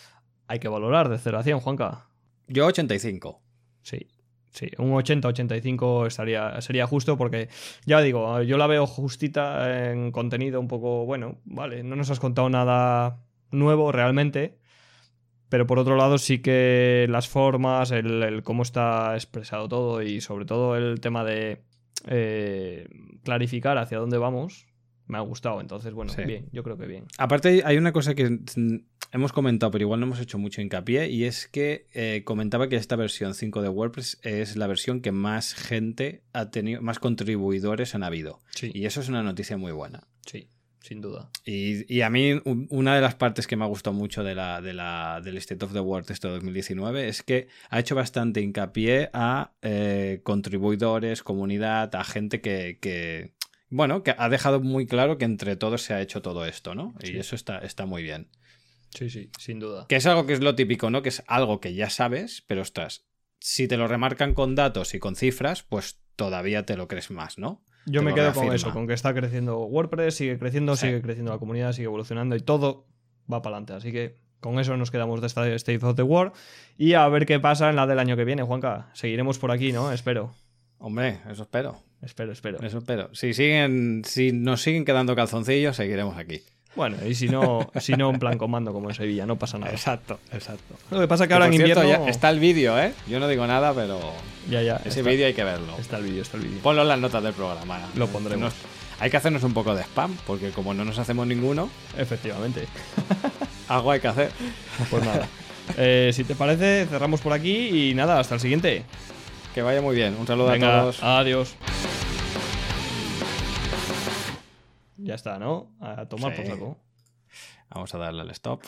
hay que valorar de 0 a 100, Juanca. Yo 85. Sí, sí, un 80-85 estaría, sería justo porque, ya digo, yo la veo justita en contenido un poco, bueno, vale, no nos has contado nada nuevo realmente, pero por otro lado sí que las formas, el, cómo está expresado todo y sobre todo el tema de eh, clarificar hacia dónde vamos, me ha gustado. Entonces, bueno, Sí. bien, yo creo que bien. Aparte, hay una cosa que hemos comentado, pero igual no hemos hecho mucho hincapié, y es que eh, comentaba que esta versión 5 de WordPress es la versión que más gente ha tenido, más contribuidores han habido. Sí, Y eso es una noticia muy buena. sí, sin duda. Y, y a mí, un- una de las partes que me ha gustado mucho de la, de la, del State of the World este 2019 es que ha hecho bastante hincapié a eh, contribuidores, comunidad, a gente que, que, bueno, que ha dejado muy claro que entre todos se ha hecho todo esto, ¿no? Y eso está, está muy bien. Sí, sí, sin duda. Que es algo que es lo típico, ¿no? Que es algo que ya sabes, pero ostras, si te lo remarcan con datos y con cifras, pues todavía te lo crees más, ¿no? Yo te me quedo con eso, con que está creciendo WordPress, sigue creciendo, Sí. sigue creciendo la comunidad, sigue evolucionando y todo va para adelante. Así que con eso nos quedamos de esta State of the World y a ver qué pasa en la del año que viene, Juanca. Seguiremos por aquí, ¿no? Espero. Hombre, eso espero. Espero, espero. Eso espero. Si siguen, si nos siguen quedando calzoncillos, seguiremos aquí. Bueno, y si no, si no, en plan comando como en Sevilla, no pasa nada. Exacto, exacto. Lo que pasa es que ahora en cierto, invierno. ya está el vídeo, ¿eh? Yo no digo nada, pero Ya, ya. ese vídeo hay que verlo. Está el vídeo, está el vídeo. Ponlo en las notas del programa. Lo pondremos. Nos- hay que hacernos un poco de spam, porque como no nos hacemos ninguno, Efectivamente. algo hay que hacer. Pues nada. Eh, si te parece, cerramos por aquí y nada, hasta el siguiente. Que vaya muy bien. Un saludo a todos. adiós. Ya está, ¿no? A tomar Sí. por saco. Vamos a darle al stop.